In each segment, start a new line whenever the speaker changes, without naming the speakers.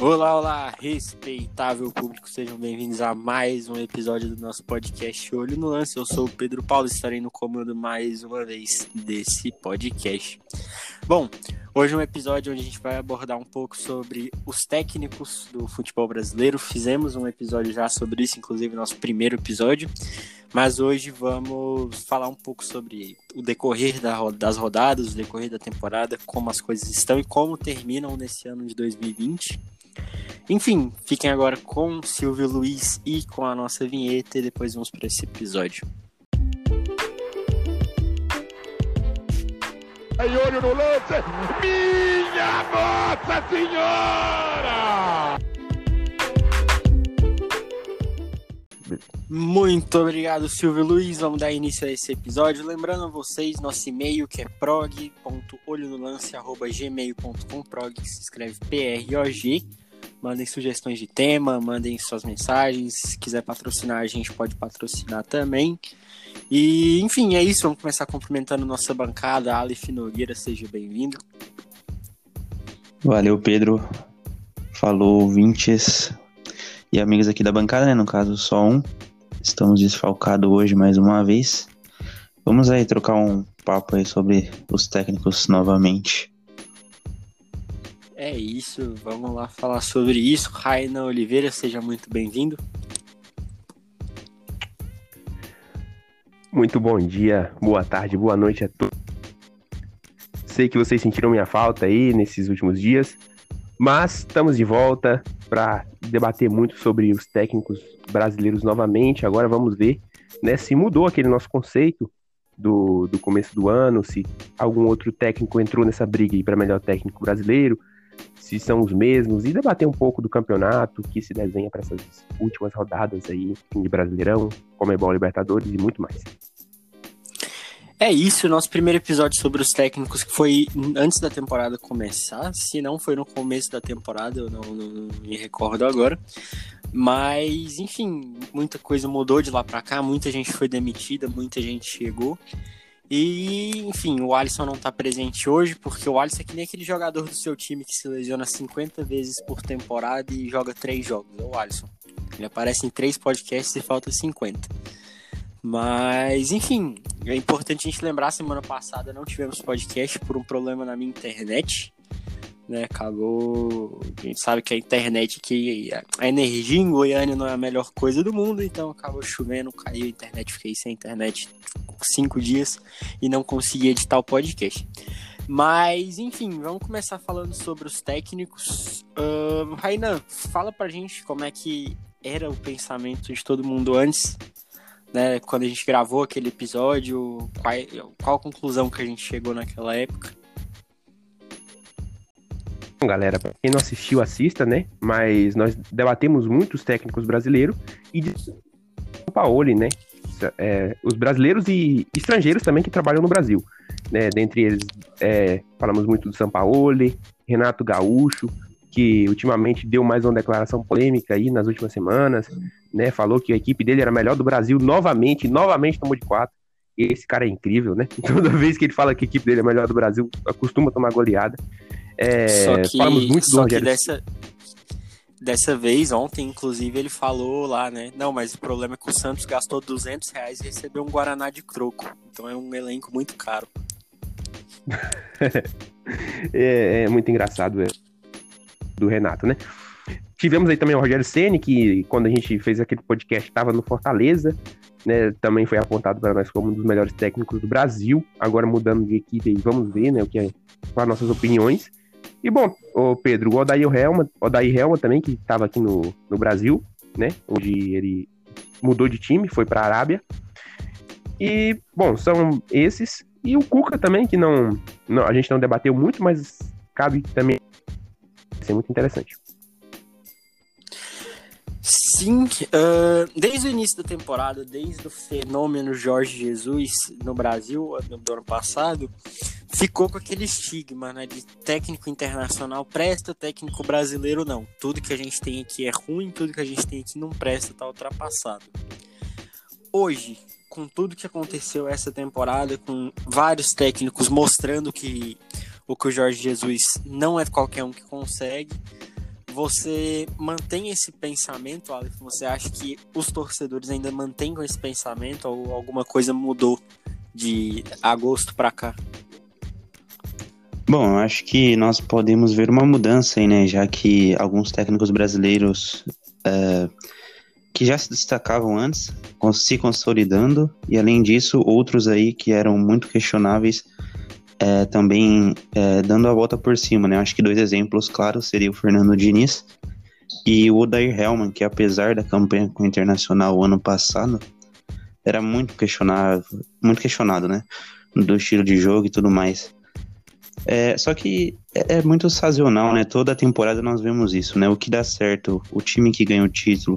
Olá, olá, respeitável público, sejam bem-vindos a mais um episódio do nosso podcast Olho no Lance. Eu sou o Pedro Paulo e estarei no comando mais uma vez desse podcast. Bom, hoje é um episódio onde a gente vai abordar um pouco sobre os técnicos do futebol brasileiro. Fizemos um episódio já sobre isso, inclusive nosso primeiro episódio. Mas hoje vamos falar um pouco sobre o decorrer das rodadas, o decorrer da temporada, como as coisas estão e como terminam nesse ano de 2020. Enfim, fiquem agora com Silvio Luiz e com a nossa vinheta e depois vamos para esse episódio.
Aí, olho no lance! Minha Nossa Senhora!
Muito obrigado, Silvio Luiz. Vamos dar início a esse episódio. Lembrando a vocês, nosso e-mail que é prog.olhonolance.gmail.com prog se escreve P-R-O-G. Mandem sugestões de tema, mandem suas mensagens. Se quiser patrocinar, a gente pode patrocinar também. E, enfim, é isso. Vamos começar cumprimentando nossa bancada. Aleph Nogueira, seja bem-vindo.
Valeu, Pedro. Falou, ouvintes e amigos aqui da bancada, né? No caso, só um. Estamos desfalcados hoje mais uma vez. Vamos aí trocar um papo aí sobre os técnicos novamente.
É isso, vamos lá falar sobre isso. Raina Oliveira, seja muito bem-vindo.
Muito bom dia, boa tarde, boa noite a todos. Sei que vocês sentiram minha falta aí nesses últimos dias, mas estamos de volta para debater muito sobre os técnicos brasileiros novamente. Agora vamos ver né, se mudou aquele nosso conceito do, do começo do ano, se algum outro técnico entrou nessa briga para melhor técnico brasileiro, se são os mesmos, e debater um pouco do campeonato que se desenha para essas últimas rodadas aí de Brasileirão, Comebol Libertadores e muito mais.
É isso, nosso primeiro episódio sobre os técnicos, que foi antes da temporada começar. Se não foi no começo da temporada, eu não, não, não me recordo agora. Mas, enfim, muita coisa mudou de lá para cá, muita gente foi demitida, muita gente chegou. E, enfim, o Alisson não tá presente hoje, porque o Alisson é que nem aquele jogador do seu time que se lesiona 50 vezes por temporada e joga três jogos. É o Alisson. Ele aparece em três podcasts e falta 50. Mas, enfim, é importante a gente lembrar, semana passada não tivemos podcast por um problema na minha internet. Né, acabou. A gente sabe que a internet que a energia em Goiânia não é a melhor coisa do mundo, então acabou chovendo, caiu a internet, fiquei sem internet cinco dias e não consegui editar o podcast. Mas, enfim, vamos começar falando sobre os técnicos. Uh, Rainan, fala pra gente como é que era o pensamento de todo mundo antes né, quando a gente gravou aquele episódio, qual, qual a conclusão que a gente chegou naquela época?
Bom, galera, quem não assistiu, assista, né? Mas nós debatemos muitos técnicos brasileiros e de Paoli, né? É, os brasileiros e estrangeiros também que trabalham no Brasil. Né? Dentre eles, é, falamos muito do Sampaoli, Renato Gaúcho, que ultimamente deu mais uma declaração polêmica aí nas últimas semanas, né? Falou que a equipe dele era a melhor do Brasil novamente, novamente tomou de quatro. Esse cara é incrível, né? Toda vez que ele fala que a equipe dele é a melhor do Brasil, costuma tomar goleada. É,
só que, falamos muito só do que dessa, dessa vez, ontem, inclusive, ele falou lá, né? Não, mas o problema é que o Santos gastou 200 reais e recebeu um Guaraná de troco. Então é um elenco muito caro.
é, é, muito engraçado, é do Renato, né? Tivemos aí também o Rogério Ceni que quando a gente fez aquele podcast estava no Fortaleza, né? Também foi apontado para nós como um dos melhores técnicos do Brasil. Agora mudando de equipe, vamos ver, né? O que é, com as nossas opiniões. E bom, o Pedro, o Odair Helma, Odair Helma também que estava aqui no, no Brasil, né? Onde ele mudou de time, foi para a Arábia. E bom, são esses e o Cuca também que não, não a gente não debateu muito, mas cabe também ser muito interessante.
Sim, uh, desde o início da temporada, desde o fenômeno Jorge Jesus no Brasil, do ano passado, ficou com aquele estigma né, de técnico internacional presta, técnico brasileiro não. Tudo que a gente tem aqui é ruim, tudo que a gente tem aqui não presta, tá ultrapassado. Hoje, com tudo que aconteceu essa temporada, com vários técnicos mostrando que o que o Jorge Jesus não é qualquer um que consegue. Você mantém esse pensamento, Aleph? Você acha que os torcedores ainda mantêm esse pensamento ou alguma coisa mudou de agosto para cá?
Bom, acho que nós podemos ver uma mudança aí, né? Já que alguns técnicos brasileiros é, que já se destacavam antes, se consolidando, e além disso, outros aí que eram muito questionáveis é, também é, dando a volta por cima, né? Acho que dois exemplos claros seria o Fernando Diniz e o Odair Hellman, que apesar da campanha com o Internacional ano passado, era muito questionável, muito questionado, né? Do estilo de jogo e tudo mais. É, só que é, é muito sazonal, né? Toda temporada nós vemos isso, né? O que dá certo, o time que ganha o título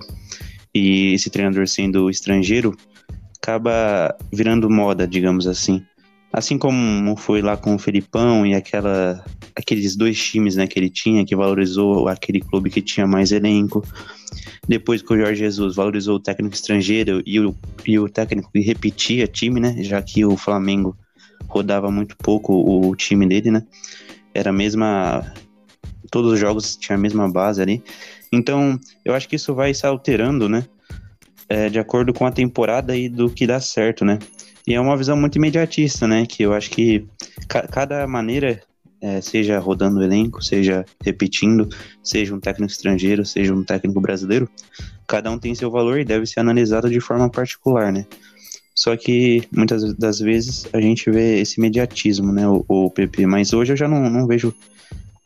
e esse treinador sendo estrangeiro, acaba virando moda, digamos assim. Assim como foi lá com o Felipão e aquela, aqueles dois times né, que ele tinha, que valorizou aquele clube que tinha mais elenco. Depois com o Jorge Jesus valorizou o técnico estrangeiro e o, e o técnico que repetia time, né? Já que o Flamengo rodava muito pouco o, o time dele, né? Era a mesma. Todos os jogos tinham a mesma base ali. Então, eu acho que isso vai se alterando, né? É, de acordo com a temporada e do que dá certo, né? E é uma visão muito imediatista, né? Que eu acho que ca cada maneira, é, seja rodando o elenco, seja repetindo, seja um técnico estrangeiro, seja um técnico brasileiro, cada um tem seu valor e deve ser analisado de forma particular, né? Só que muitas das vezes a gente vê esse imediatismo, né? O, o PP. Mas hoje eu já não, não vejo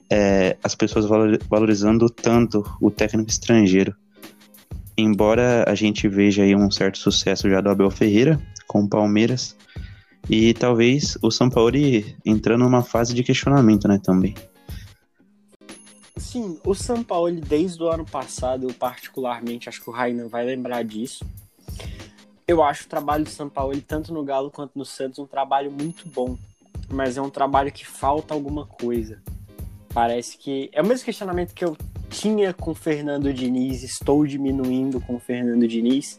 é, as pessoas valorizando tanto o técnico estrangeiro. Embora a gente veja aí um certo sucesso já do Abel Ferreira, com o Palmeiras. E talvez o São Paulo entrando numa fase de questionamento, né, também.
Sim, o São Paulo, desde o ano passado, eu particularmente acho que o Rainan vai lembrar disso. Eu acho o trabalho do São Paulo, tanto no Galo quanto no Santos, um trabalho muito bom. Mas é um trabalho que falta alguma coisa. Parece que. É o mesmo questionamento que eu tinha com o Fernando Diniz, estou diminuindo com o Fernando Diniz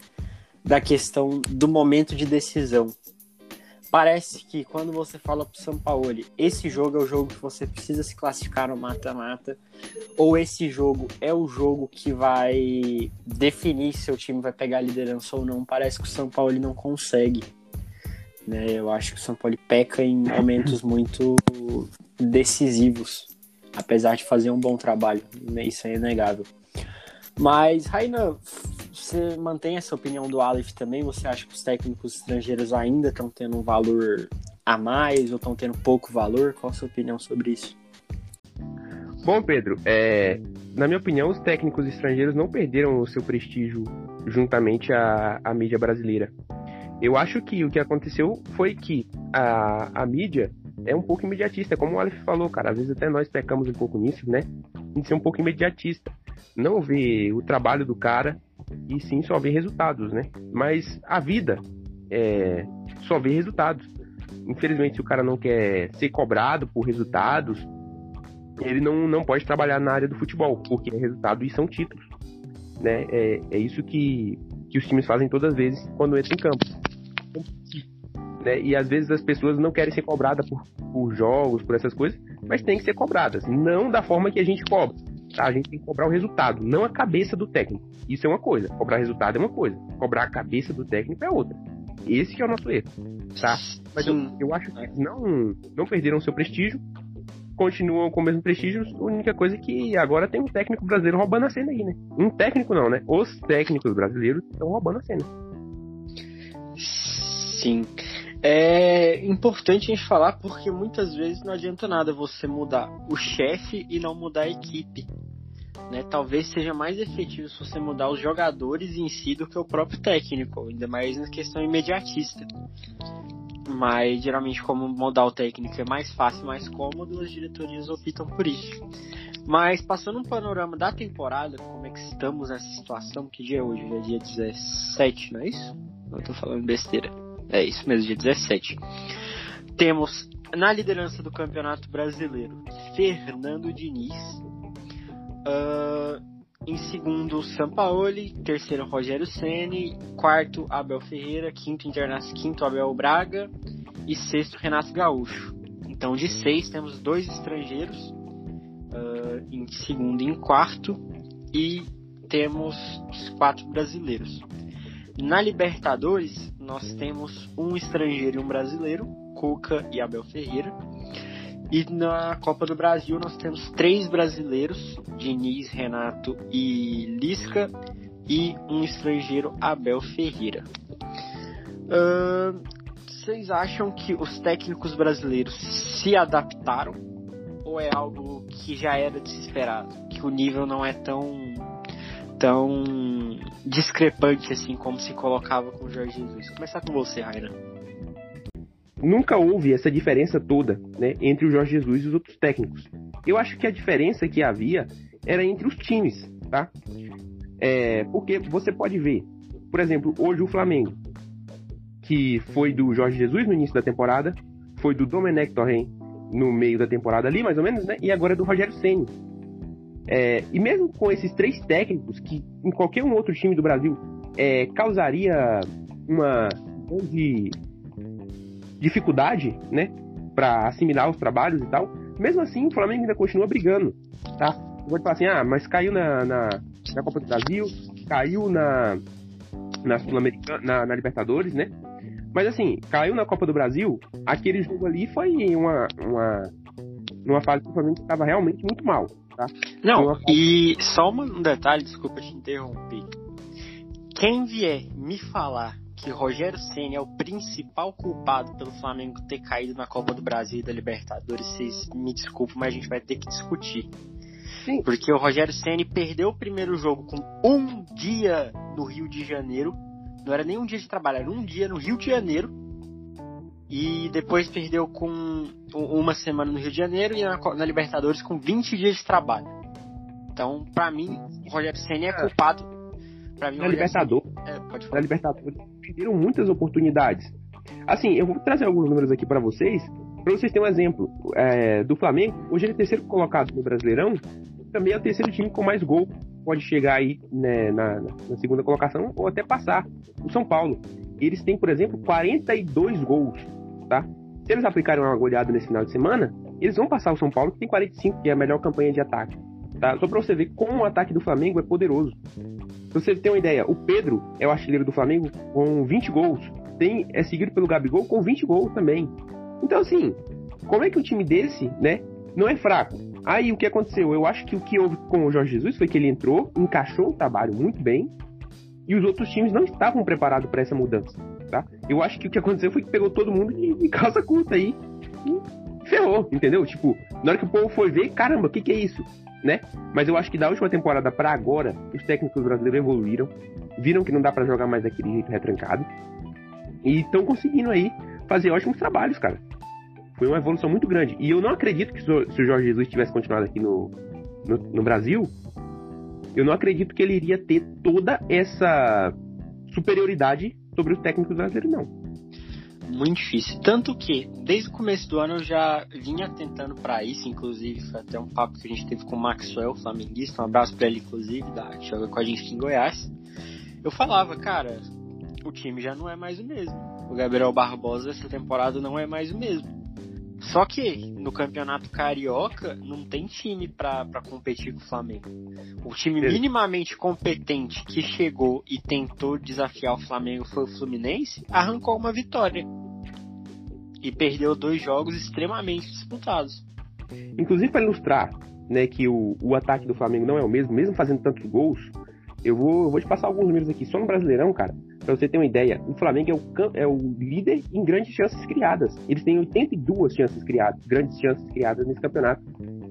da questão do momento de decisão. Parece que quando você fala pro São Paulo, esse jogo é o jogo que você precisa se classificar no mata-mata, ou esse jogo é o jogo que vai definir se seu time vai pegar a liderança ou não, parece que o São Paulo não consegue. Né? Eu acho que o São Paulo peca em momentos muito decisivos, apesar de fazer um bom trabalho, né? isso é inegável. Mas, Raina, você mantém essa opinião do Aleph também? Você acha que os técnicos estrangeiros ainda estão tendo um valor a mais ou estão tendo pouco valor? Qual a sua opinião sobre isso?
Bom, Pedro, é, na minha opinião, os técnicos estrangeiros não perderam o seu prestígio juntamente à, à mídia brasileira. Eu acho que o que aconteceu foi que a, a mídia é um pouco imediatista, como o Aleph falou, cara. Às vezes até nós pecamos um pouco nisso, né? De ser um pouco imediatista não ver o trabalho do cara e sim só ver resultados, né? Mas a vida é só ver resultados. Infelizmente, se o cara não quer ser cobrado por resultados, ele não, não pode trabalhar na área do futebol, porque é resultado e são títulos. Né? É, é isso que, que os times fazem todas as vezes quando entram em campo. Né? E às vezes as pessoas não querem ser cobradas por, por jogos, por essas coisas, mas tem que ser cobradas. Não da forma que a gente cobra. A gente tem que cobrar o resultado, não a cabeça do técnico. Isso é uma coisa. Cobrar resultado é uma coisa. Cobrar a cabeça do técnico é outra. Esse é o nosso erro, tá? Mas eu, eu acho que não, não perderam seu prestígio, continuam com o mesmo prestígio. A única coisa é que agora tem um técnico brasileiro roubando a cena aí, né? Um técnico não, né? Os técnicos brasileiros estão roubando a cena.
Sim. É importante a gente falar porque muitas vezes não adianta nada você mudar o chefe e não mudar a equipe. Né? Talvez seja mais efetivo se você mudar os jogadores em si do que o próprio técnico, ainda mais na questão imediatista. Mas geralmente, como mudar o técnico é mais fácil, mais cômodo, as diretorias optam por isso. Mas passando um panorama da temporada, como é que estamos nessa situação? Que dia é hoje? É dia 17, não é isso? Não tô falando besteira. É isso mesmo, dia 17. Temos na liderança do Campeonato Brasileiro Fernando Diniz. Uh, em segundo, Sampaoli. Terceiro, Rogério Ceni. Quarto, Abel Ferreira. Quinto, Internacional. Quinto, Abel Braga. E sexto, Renato Gaúcho. Então, de seis, temos dois estrangeiros. Uh, em segundo e em quarto. E temos os quatro brasileiros. Na Libertadores, nós temos um estrangeiro e um brasileiro, Cuca e Abel Ferreira. E na Copa do Brasil nós temos três brasileiros, Diniz, Renato e Lisca, e um estrangeiro, Abel Ferreira. Uh, vocês acham que os técnicos brasileiros se adaptaram? Ou é algo que já era de se esperar? Que o nível não é tão tão discrepante assim como se colocava com o Jorge Jesus. Vou começar com você, Raina.
Nunca houve essa diferença toda né, entre o Jorge Jesus e os outros técnicos. Eu acho que a diferença que havia era entre os times, tá? É, porque você pode ver, por exemplo, hoje o Flamengo, que foi do Jorge Jesus no início da temporada, foi do Domenech Torren no meio da temporada ali, mais ou menos, né? E agora é do Rogério Ceni. É, e mesmo com esses três técnicos, que em qualquer um outro time do Brasil é, causaria uma grande dificuldade, né, para assimilar os trabalhos e tal, mesmo assim o Flamengo ainda continua brigando, tá? Você pode falar assim, ah, mas caiu na, na, na Copa do Brasil, caiu na, na Sul-Americana, na, na Libertadores, né? Mas assim, caiu na Copa do Brasil, aquele jogo ali foi uma, uma, uma fase que o Flamengo estava realmente muito mal, tá?
Não, e só um detalhe, desculpa te interromper. Quem vier me falar que Rogério Ceni é o principal culpado pelo Flamengo ter caído na Copa do Brasil e da Libertadores, vocês me desculpem, mas a gente vai ter que discutir. Sim. Porque o Rogério Ceni perdeu o primeiro jogo com um dia no Rio de Janeiro. Não era nem um dia de trabalho, era um dia no Rio de Janeiro. E depois perdeu com uma semana no Rio de Janeiro e na, na Libertadores com 20 dias de trabalho. Então, para mim, o Rogério Senna é, é culpado.
Pra mim, na Libertadores, é, pode falar. na Libertadores, perderam muitas oportunidades. Assim, eu vou trazer alguns números aqui para vocês, para vocês terem um exemplo. É, do Flamengo, hoje ele é terceiro colocado no Brasileirão, também é o terceiro time com mais gol. Pode chegar aí né, na, na segunda colocação ou até passar. O São Paulo, eles têm, por exemplo, 42 gols tá? Se eles aplicarem uma goleada nesse final de semana, eles vão passar o São Paulo, que tem 45, que é a melhor campanha de ataque. Tá? Só para você ver como o ataque do Flamengo é poderoso. Pra você ter uma ideia, o Pedro é o artilheiro do Flamengo com 20 gols. Tem, é seguido pelo Gabigol com 20 gols também. Então, assim, como é que um time desse, né, não é fraco? Aí o que aconteceu? Eu acho que o que houve com o Jorge Jesus foi que ele entrou, encaixou o trabalho muito bem, e os outros times não estavam preparados para essa mudança tá? Eu acho que o que aconteceu foi que pegou todo mundo de, de calça curta aí e ferrou, entendeu? Tipo, na hora que o povo foi ver, caramba, o que, que é isso? Né? Mas eu acho que da última temporada para agora, os técnicos brasileiros evoluíram, viram que não dá para jogar mais daquele jeito retrancado e estão conseguindo aí fazer ótimos trabalhos, cara. Foi uma evolução muito grande. E eu não acredito que se o Jorge Jesus tivesse continuado aqui no, no, no Brasil, eu não acredito que ele iria ter toda essa superioridade sobre os técnicos brasileiros, não.
Muito difícil. Tanto que, desde o começo do ano, eu já vinha tentando para isso, inclusive, foi até um papo que a gente teve com o Maxwell, flamenguista, um abraço pra ele, inclusive, da, que joga com a gente aqui em Goiás. Eu falava, cara, o time já não é mais o mesmo. O Gabriel Barbosa essa temporada não é mais o mesmo. Só que no campeonato carioca não tem time para competir com o Flamengo. O time minimamente competente que chegou e tentou desafiar o Flamengo foi o Fluminense, arrancou uma vitória. E perdeu dois jogos extremamente disputados.
Inclusive para ilustrar né, que o, o ataque do Flamengo não é o mesmo, mesmo fazendo tantos gols, eu vou, eu vou te passar alguns números aqui. Só no Brasileirão, cara, Pra você ter uma ideia, o Flamengo é o, é o líder em grandes chances criadas. Eles têm 82 chances criadas, grandes chances criadas nesse campeonato.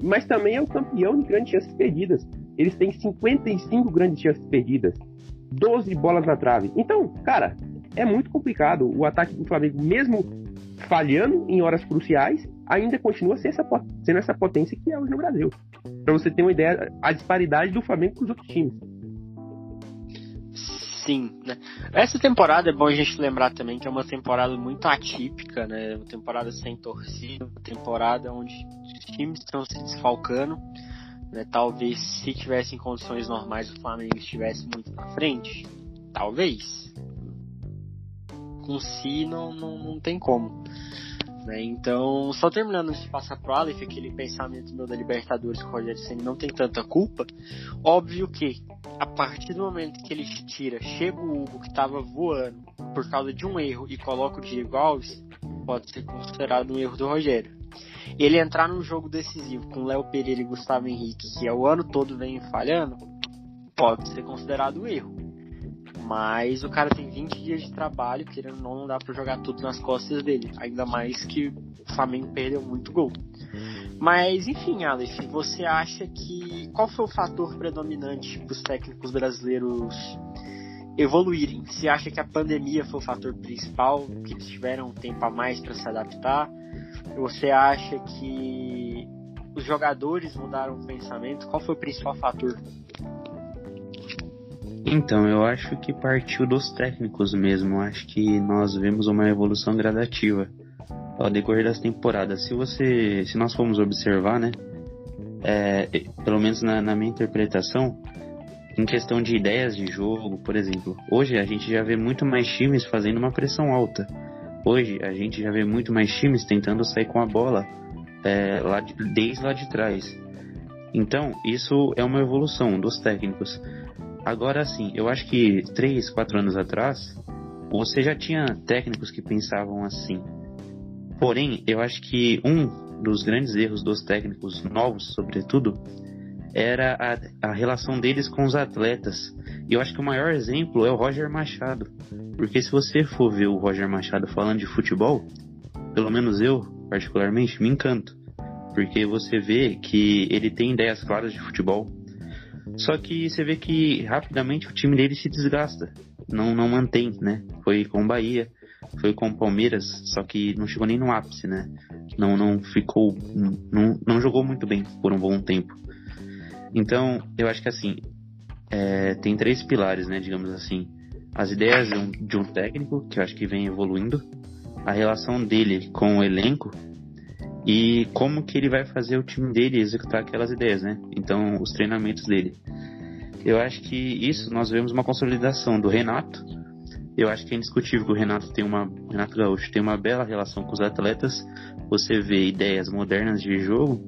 Mas também é o campeão de grandes chances perdidas. Eles têm 55 grandes chances perdidas, 12 bolas na trave. Então, cara, é muito complicado. O ataque do Flamengo, mesmo falhando em horas cruciais, ainda continua sendo essa, sendo essa potência que é hoje no Brasil. Para você ter uma ideia, a disparidade do Flamengo com os outros times
sim, né? Essa temporada é bom a gente lembrar também que é uma temporada muito atípica, né? Uma temporada sem torcida, uma temporada onde os times estão se desfalcando. Né? Talvez se tivessem condições normais o Flamengo estivesse muito na frente. Talvez. Com si não, não, não tem como. Né? Então, só terminando de passar pro Aleph, aquele pensamento meu da Libertadores com o Rogério Senna não tem tanta culpa. Óbvio que, a partir do momento que ele tira, chega o Hugo que estava voando por causa de um erro e coloca o Diego Alves, pode ser considerado um erro do Rogério. Ele entrar num jogo decisivo com Léo Pereira e Gustavo Henrique, que é o ano todo vem falhando, pode ser considerado um erro. Mas o cara tem 20 dias de trabalho, querendo não, não dá pra jogar tudo nas costas dele. Ainda mais que o Flamengo perdeu muito gol. Mas, enfim, Aleph, você acha que. Qual foi o fator predominante para os técnicos brasileiros evoluírem? Você acha que a pandemia foi o fator principal, que eles tiveram tempo a mais para se adaptar? Você acha que os jogadores mudaram o pensamento? Qual foi o principal fator?
Então, eu acho que partiu dos técnicos mesmo. Acho que nós vemos uma evolução gradativa ao decorrer das temporadas. Se você, se nós formos observar, né, é, pelo menos na, na minha interpretação, em questão de ideias de jogo, por exemplo, hoje a gente já vê muito mais times fazendo uma pressão alta. Hoje a gente já vê muito mais times tentando sair com a bola é, lá de, desde lá de trás. Então, isso é uma evolução dos técnicos. Agora sim, eu acho que 3, 4 anos atrás, você já tinha técnicos que pensavam assim. Porém, eu acho que um dos grandes erros dos técnicos novos, sobretudo, era a, a relação deles com os atletas. E eu acho que o maior exemplo é o Roger Machado. Porque se você for ver o Roger Machado falando de futebol, pelo menos eu, particularmente, me encanto. Porque você vê que ele tem ideias claras de futebol, só que você vê que rapidamente o time dele se desgasta. Não, não mantém, né? Foi com o Bahia, foi com o Palmeiras, só que não chegou nem no ápice, né? Não, não ficou. Não, não jogou muito bem por um bom tempo. Então, eu acho que assim. É, tem três pilares, né? Digamos assim. As ideias de um, de um técnico, que eu acho que vem evoluindo. A relação dele com o elenco e como que ele vai fazer o time dele executar aquelas ideias, né? Então, os treinamentos dele. Eu acho que isso nós vemos uma consolidação do Renato. Eu acho que é indiscutível que o Renato tem uma Renato Gaúcho tem uma bela relação com os atletas. Você vê ideias modernas de jogo.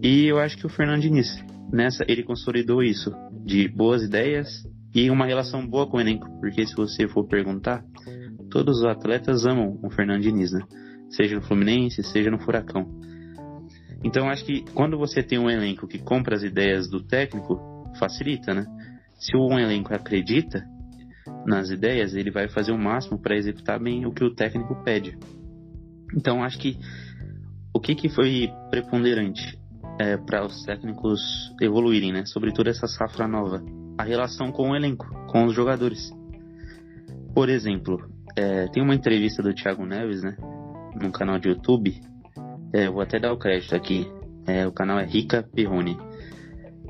E eu acho que o Fernando Diniz, nessa ele consolidou isso de boas ideias e uma relação boa com o elenco, porque se você for perguntar, todos os atletas amam o Fernando Diniz, né? Seja no Fluminense, seja no Furacão. Então acho que quando você tem um elenco que compra as ideias do técnico, facilita, né? Se um elenco acredita nas ideias, ele vai fazer o máximo para executar bem o que o técnico pede. Então acho que o que, que foi preponderante é, para os técnicos evoluírem, né? Sobretudo essa safra nova, a relação com o elenco, com os jogadores. Por exemplo, é, tem uma entrevista do Thiago Neves, né? Num canal de YouTube. É, vou até dar o crédito aqui. É, o canal é Rica Perrone.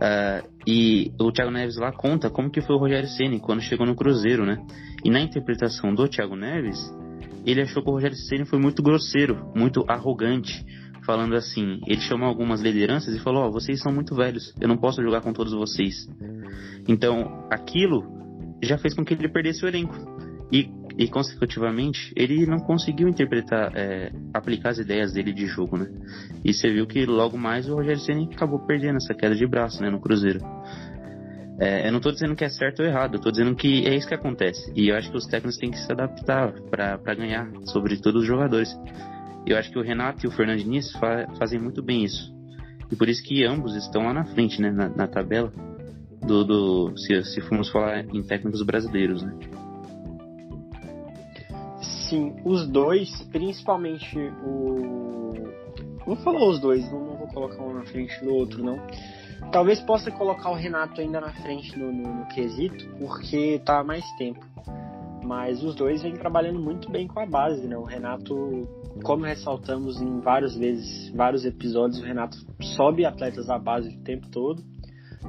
Uh, e o Thiago Neves lá conta como que foi o Rogério Ceni quando chegou no Cruzeiro, né? E na interpretação do Thiago Neves, ele achou que o Rogério Ceni foi muito grosseiro, muito arrogante, falando assim. Ele chamou algumas lideranças e falou: "Ó, oh, vocês são muito velhos, eu não posso jogar com todos vocês". Então, aquilo já fez com que ele perdesse o elenco. E e consecutivamente ele não conseguiu interpretar, é, aplicar as ideias dele de jogo, né? E você viu que logo mais o Rogério Ceni acabou perdendo essa queda de braço, né, no Cruzeiro. É, eu não estou dizendo que é certo ou errado, eu tô dizendo que é isso que acontece. E eu acho que os técnicos têm que se adaptar para ganhar, sobretudo os jogadores. Eu acho que o Renato e o Fernando Diniz fa fazem muito bem isso. E por isso que ambos estão lá na frente, né, na, na tabela do, do se, se formos falar em técnicos brasileiros, né?
Assim, os dois, principalmente o. Vou falar os dois, não, não, vou colocar um na frente do outro, não. Talvez possa colocar o Renato ainda na frente no, no, no quesito, porque tá há mais tempo. Mas os dois vêm trabalhando muito bem com a base, né? O Renato, como ressaltamos em várias vezes, vários episódios, o Renato sobe atletas à base o tempo todo.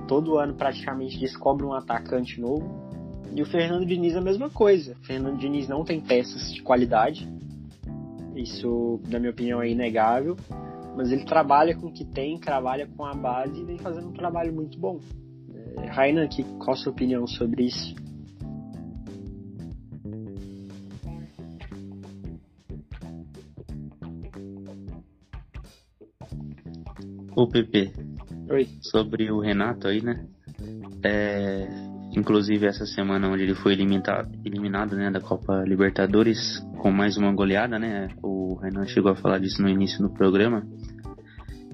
Todo ano praticamente descobre um atacante novo e o Fernando Diniz é a mesma coisa. O Fernando Diniz não tem peças de qualidade. Isso, na minha opinião, é inegável. Mas ele trabalha com o que tem, trabalha com a base e vem fazendo um trabalho muito bom. É, Raina, que, qual a sua opinião sobre isso?
O PP
Oi.
Sobre o Renato aí, né? É, inclusive essa semana onde ele foi eliminado, eliminado né, da Copa Libertadores com mais uma goleada, né? O Renan chegou a falar disso no início do programa.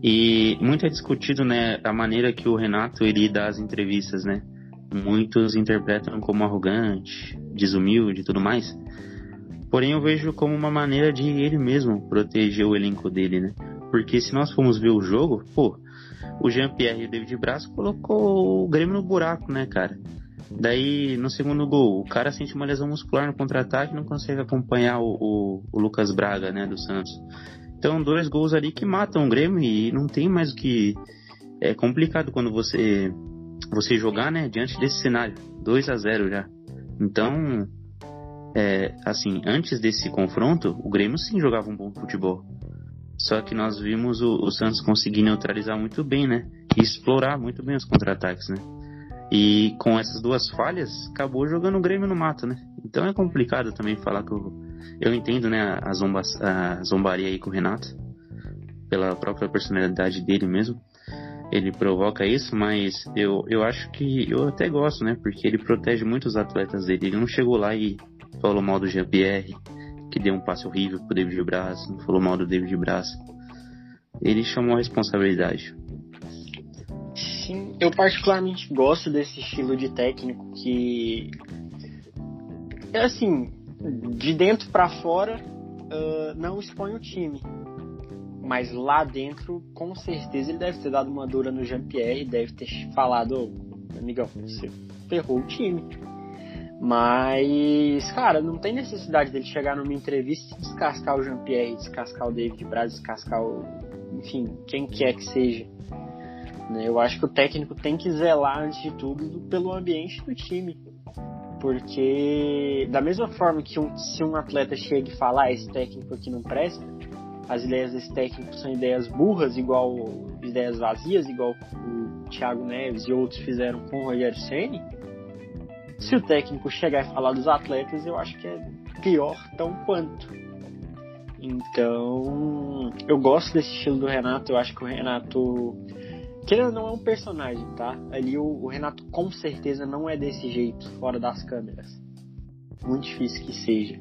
E muito é discutido, né, a maneira que o Renato ele dá as entrevistas, né? Muitos interpretam como arrogante, desumilde e tudo mais. Porém, eu vejo como uma maneira de ele mesmo proteger o elenco dele, né? Porque se nós formos ver o jogo, pô, o Jean-Pierre e o David Braz colocou o Grêmio no buraco, né, cara? Daí, no segundo gol, o cara sente uma lesão muscular no contra-ataque e não consegue acompanhar o, o, o, Lucas Braga, né, do Santos. Então, dois gols ali que matam o Grêmio e não tem mais o que... É complicado quando você você jogar, né, diante desse cenário. 2 a 0 já. Então, é, assim, antes desse confronto, o Grêmio sim jogava um bom futebol. Só que nós vimos o, o Santos conseguir neutralizar muito bem, né? E explorar muito bem os contra-ataques, né? E com essas duas falhas, acabou jogando o Grêmio no mato, né? Então é complicado também falar que eu, eu entendo, né, a, zomba, a zombaria aí com o Renato, pela própria personalidade dele mesmo. Ele provoca isso, mas eu, eu acho que eu até gosto, né? Porque ele protege muitos atletas dele. Ele não chegou lá e falou mal do Jean-Pierre, que deu um passe horrível pro David Braz, não falou mal do David Braz. Ele chamou a responsabilidade.
Eu particularmente gosto desse estilo de técnico que é assim, de dentro para fora uh, não expõe o time. Mas lá dentro, com certeza, ele deve ter dado uma dura no Jean-Pierre, deve ter falado, oh, amigão, você ferrou o time. Mas, cara, não tem necessidade dele chegar numa entrevista e descascar o Jean-Pierre, descascar o David Braz, descascar o. Enfim, quem quer que seja. Né? Eu acho que o técnico tem que zelar, antes de tudo, pelo ambiente do time. Porque, da mesma forma que um, se um atleta chega e fala, ah, esse técnico aqui não presta, as ideias desse técnico são ideias burras, igual ideias vazias, igual o Thiago Neves e outros fizeram com o Rogério Senni se o técnico chegar e falar dos atletas, eu acho que é pior tão quanto. Então, eu gosto desse estilo do Renato. Eu acho que o Renato, que ele não é um personagem, tá? Ali o, o Renato com certeza não é desse jeito fora das câmeras. Muito difícil que seja.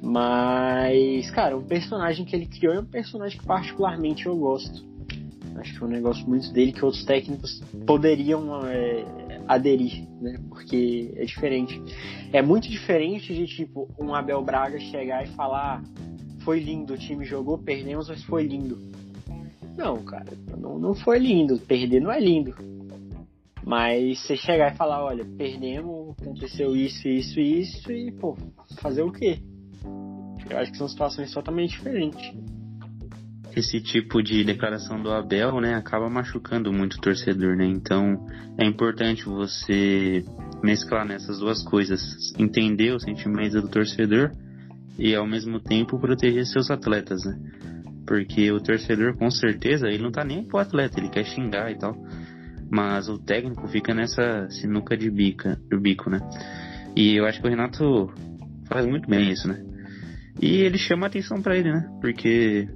Mas, cara, o personagem que ele criou é um personagem que particularmente eu gosto. Acho que é um negócio muito dele que outros técnicos poderiam é, aderir, né? Porque é diferente. É muito diferente de tipo um Abel Braga chegar e falar: foi lindo, o time jogou, perdemos, mas foi lindo. Não, cara, não, não foi lindo. Perder não é lindo. Mas você chegar e falar: olha, perdemos, aconteceu isso, isso isso, e pô, fazer o quê? Eu acho que são situações totalmente diferentes
esse tipo de declaração do Abel, né, acaba machucando muito o torcedor, né? Então é importante você mesclar nessas duas coisas, entender o sentimento do torcedor e ao mesmo tempo proteger seus atletas, né? Porque o torcedor com certeza ele não tá nem pro atleta, ele quer xingar e tal. Mas o técnico fica nessa sinuca de bica, de bico, né? E eu acho que o Renato faz muito bem isso, né? E ele chama atenção para ele, né? Porque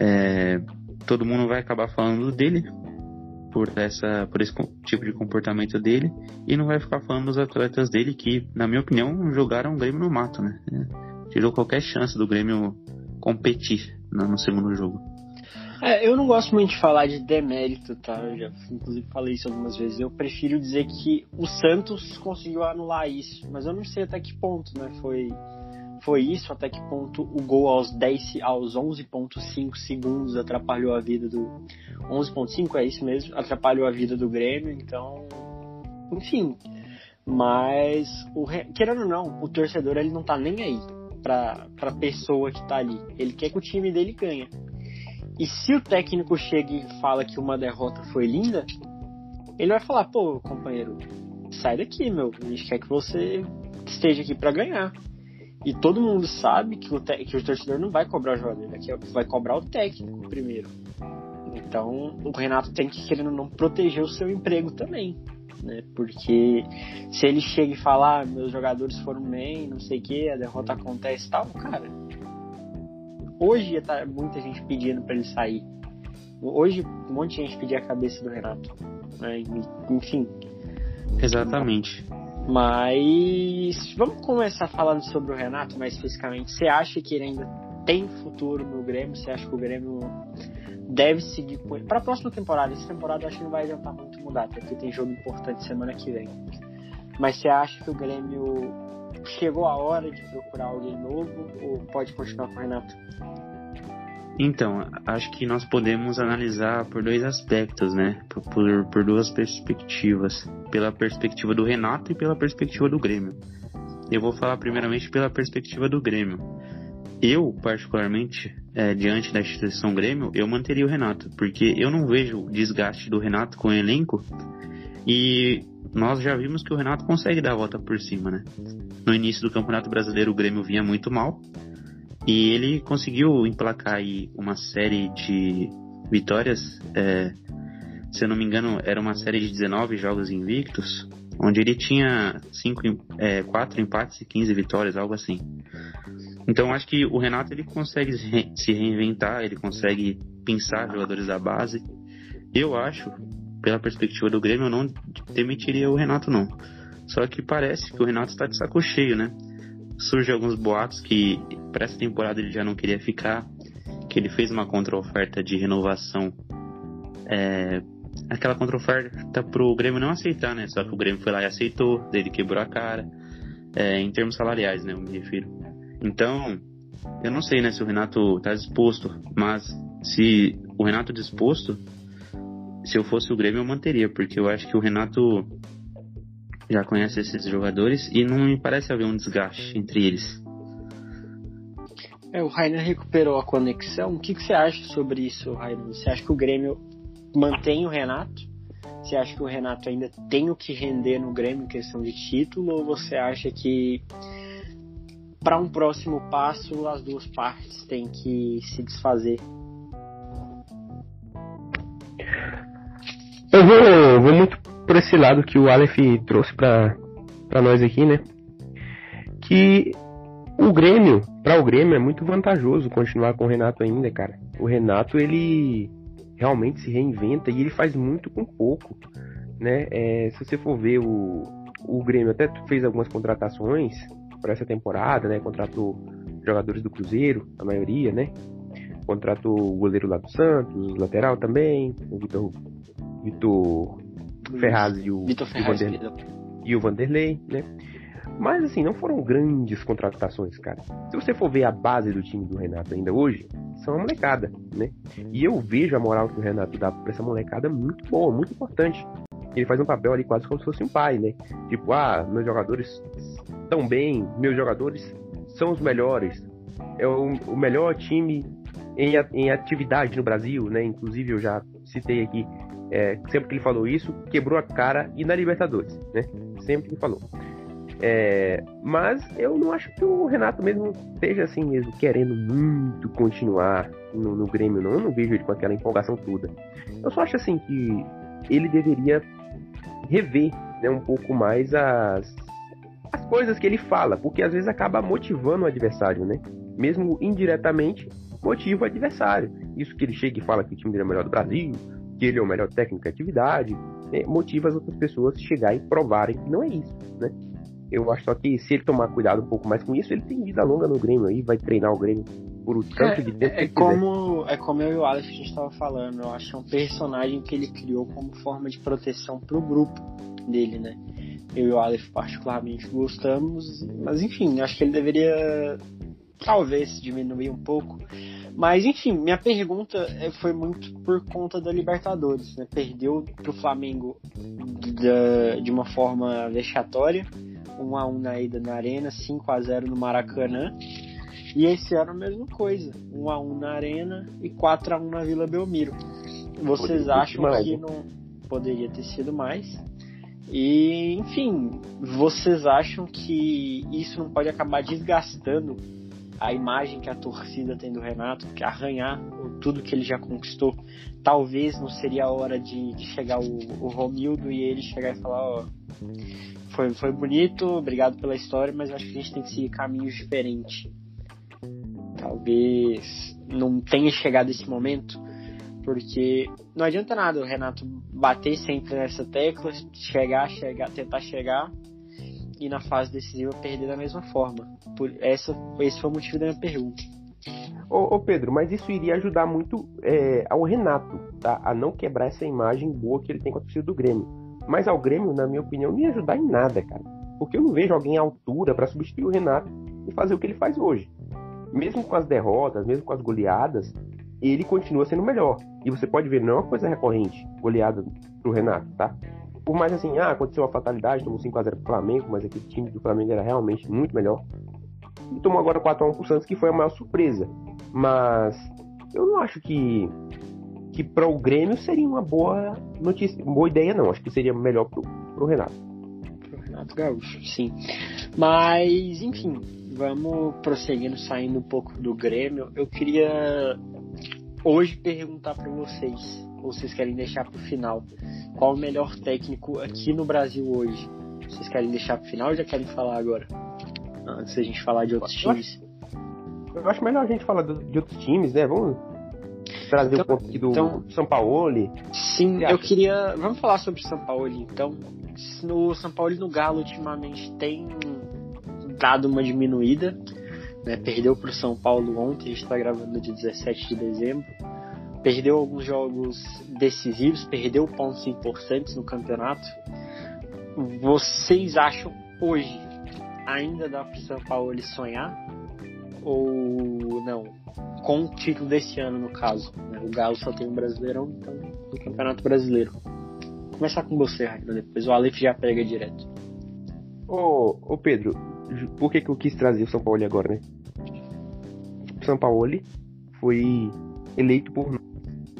é, todo mundo vai acabar falando dele por essa por esse tipo de comportamento dele e não vai ficar falando dos atletas dele que, na minha opinião, jogaram o Grêmio no mato, né? Tirou qualquer chance do Grêmio competir no, segundo jogo.
É, eu não gosto muito de falar de demérito, tá? Eu já inclusive falei isso algumas vezes. Eu prefiro dizer que o Santos conseguiu anular isso, mas eu não sei até que ponto, né? Foi foi isso, até que ponto o gol aos 10 aos 11.5 segundos atrapalhou a vida do 11.5 é isso mesmo, atrapalhou a vida do Grêmio, então enfim, mas o querendo ou não, o torcedor ele não tá nem aí pra, pra pessoa que tá ali. Ele quer que o time dele ganhe. E se o técnico chega e fala que uma derrota foi linda, ele vai falar, pô, companheiro, sai daqui, meu. A gente quer que você esteja aqui para ganhar. E todo mundo sabe que o, que o torcedor não vai cobrar o jogador, né? que vai cobrar o técnico primeiro. Então o Renato tem que, querendo não, proteger o seu emprego também. Né? Porque se ele chega e fala, ah, meus jogadores foram bem, não sei o que, a derrota acontece e tal, cara. Hoje ia estar tá muita gente pedindo para ele sair. Hoje um monte de gente pedia a cabeça do Renato. Né? Enfim.
Exatamente.
Mas vamos começar falando sobre o Renato mais especificamente. Você acha que ele ainda tem futuro no Grêmio? Você acha que o Grêmio deve seguir com ele? Para a próxima temporada, essa temporada eu acho que não vai adiantar muito mudar, até porque tem jogo importante semana que vem. Mas você acha que o Grêmio chegou a hora de procurar alguém novo ou pode continuar com o Renato?
Então, acho que nós podemos analisar por dois aspectos, né? Por, por, por, duas perspectivas. Pela perspectiva do Renato e pela perspectiva do Grêmio. Eu vou falar primeiramente pela perspectiva do Grêmio. Eu, particularmente, é, diante da instituição Grêmio, eu manteria o Renato, porque eu não vejo o desgaste do Renato com o elenco e nós já vimos que o Renato consegue dar a volta por cima, né? No início do Campeonato Brasileiro o Grêmio vinha muito mal e ele conseguiu emplacar aí uma série de vitórias. É, se eu não me engano, era uma série de 19 jogos invictos, onde ele tinha cinco, é, 4 empates e 15 vitórias, algo assim. Então acho que o Renato ele consegue se reinventar, ele consegue pensar jogadores da base. Eu acho, pela perspectiva do Grêmio, eu não demitiria o Renato não. Só que parece que o Renato está de saco cheio, né? Surgem alguns boatos que para essa temporada ele já não queria ficar, que ele fez uma contra-oferta de renovação. É, aquela contra-oferta pro Grêmio não aceitar, né? Só que o Grêmio foi lá e aceitou, ele quebrou a cara. É, em termos salariais, né? Eu me refiro. Então, eu não sei, né, se o Renato tá disposto, mas se o Renato disposto, se eu fosse o Grêmio eu manteria, porque eu acho que o Renato já conhece esses jogadores e não me parece haver um desgaste entre eles.
É, o Rainer recuperou a conexão. O que, que você acha sobre isso, Rainer? Você acha que o Grêmio mantém o Renato? Você acha que o Renato ainda tem o que render no Grêmio em questão de título? Ou você acha que para um próximo passo as duas partes têm que se desfazer?
Eu vou, vou muito por esse lado que o Aleph trouxe para nós aqui, né? Que o Grêmio, para o Grêmio é muito vantajoso continuar com o Renato ainda, cara. O Renato ele realmente se reinventa e ele faz muito com pouco, né? É, se você for ver o, o Grêmio até fez algumas contratações para essa temporada, né? Contratou jogadores do Cruzeiro, a maioria, né? Contratou o goleiro lá do Santos, lateral também, o Vitor, Vitor Ferraz e o,
Vitor Ferraz,
o, e o Vanderlei, né? Mas assim, não foram grandes contratações, cara. Se você for ver a base do time do Renato ainda hoje, são uma molecada, né? E eu vejo a moral que o Renato dá pra essa molecada muito boa, muito importante. Ele faz um papel ali quase como se fosse um pai, né? Tipo, ah, meus jogadores estão bem, meus jogadores são os melhores. É o, o melhor time em, em atividade no Brasil, né? Inclusive eu já citei aqui, é, sempre que ele falou isso, quebrou a cara e na Libertadores, né? Sempre que falou. É, mas eu não acho que o Renato mesmo esteja assim mesmo, querendo muito continuar no, no, Grêmio, não. Eu não vejo ele com aquela empolgação toda. Eu só acho assim que ele deveria rever né, um pouco mais as, as coisas que ele fala, porque às vezes acaba motivando o adversário, né? Mesmo indiretamente, motiva o adversário. Isso que ele chega e fala que o time dele é o melhor do Brasil, que ele é o melhor técnico de atividade, né, motiva as outras pessoas a chegar e provarem que não é isso, né? Eu acho só que se ele tomar cuidado um pouco mais com isso, ele tem vida longa no Grêmio aí, vai treinar o Grêmio por o tanto
é,
de tempo.
É, como, é como eu e o Alex a gente estava falando, eu acho que é um personagem que ele criou como forma de proteção pro grupo dele, né? Eu e o Aleph particularmente gostamos, mas enfim, acho que ele deveria talvez diminuir um pouco. Mas enfim, minha pergunta é, foi muito por conta da Libertadores, né? Perdeu pro Flamengo de, de uma forma vexatória 1 a 1 na ida na Arena, 5 a 0 no Maracanã. E esse ano a mesma coisa, 1 a 1 na Arena e 4 a 1 na Vila Belmiro. Vocês poderia acham que não poderia ter sido mais? E, enfim, vocês acham que isso não pode acabar desgastando a imagem que a torcida tem do Renato, que arranhar tudo que ele já conquistou? Talvez não seria a hora de, de chegar o, o Romildo e ele chegar e falar: Ó, foi, foi bonito, obrigado pela história, mas acho que a gente tem que seguir caminhos diferentes. Talvez não tenha chegado esse momento, Porque não adianta nada o Renato bater sempre nessa tecla, chegar, chegar, tentar chegar e na fase decisiva perder da mesma forma. Por essa, esse foi o motivo da minha pergunta.
Ô, ô Pedro, mas isso iria ajudar muito é, ao Renato, tá? A não quebrar essa imagem boa que ele tem com a torcida do Grêmio. Mas ao Grêmio, na minha opinião, não ia ajudar em nada, cara. Porque eu não vejo alguém à altura para substituir o Renato e fazer o que ele faz hoje. Mesmo com as derrotas, mesmo com as goleadas, ele continua sendo melhor. E você pode ver, não é uma coisa recorrente, goleada pro Renato, tá? Por mais assim, ah, aconteceu uma fatalidade, tomou 5x0 pro Flamengo, mas aquele time do Flamengo era realmente muito melhor. E tomou agora 4x1 pro Santos, que foi a maior surpresa. Mas eu não acho que que para o Grêmio seria uma boa notícia, boa ideia não. Acho que seria melhor pro, pro Renato.
Pro Renato Gaúcho, sim. Mas, enfim, vamos prosseguindo, saindo um pouco do Grêmio. Eu queria hoje perguntar para vocês, ou vocês querem deixar para o final, qual o melhor técnico aqui no Brasil hoje? Vocês querem deixar para o final ou já querem falar agora? Antes da gente falar de outros
eu
times.
Acho, eu acho melhor a gente falar do, de outros times, né? Vamos trazer
Então-
um aqui do
então-
São Paulo.
Sim, eu queria. Vamos falar sobre São Paulo então. No São Paulo e no Galo ultimamente tem dado uma diminuída. Né? Perdeu para o São Paulo ontem, a gente está gravando no dia 17 de dezembro. Perdeu alguns jogos decisivos, perdeu pontos importantes no campeonato. Vocês acham hoje ainda dá para o São Paulo sonhar? Ou não? Com o título desse ano, no caso. né? O Galo só tem um brasileirão, então no Campeonato Brasileiro. Vou começar com você, Raina, depois o Aleph já pega direto.
Ô, ô Pedro, por que, que eu quis trazer o São Paulo agora, né? O São Paulo foi eleito por nós,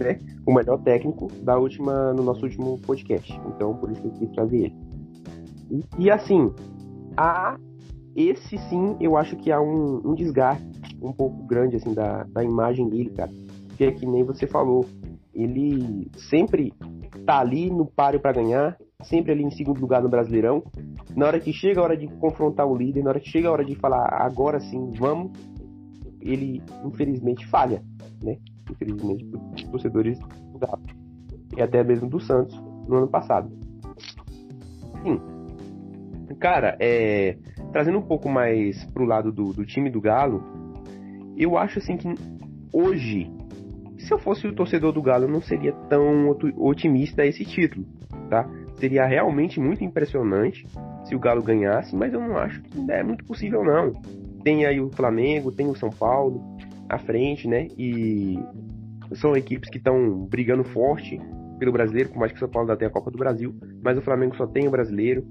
né, o melhor técnico da última, no nosso último podcast. Então, por isso que eu quis trazer ele. E, e, assim, há esse sim, eu acho que há um, um desgaste um pouco grande assim da, da imagem dele, cara. Porque é que nem você falou, ele sempre tá ali no páreo para ganhar, sempre ali em segundo lugar no Brasileirão. Na hora que chega a hora de confrontar o líder, na hora que chega a hora de falar agora sim, vamos, ele infelizmente falha, né? Infelizmente os torcedores do Galo e até mesmo do Santos no ano passado. Sim. Cara, é, trazendo um pouco mais pro lado do, do time do Galo, eu acho assim que hoje, se eu fosse o torcedor do Galo, eu não seria tão otimista a esse título, tá? Seria realmente muito impressionante se o Galo ganhasse, mas eu não acho que é muito possível não. Tem aí o Flamengo, tem o São Paulo à frente, né? E são equipes que estão brigando forte pelo brasileiro, por mais que o São Paulo ainda tenha a Copa do Brasil, mas o Flamengo só tem o brasileiro.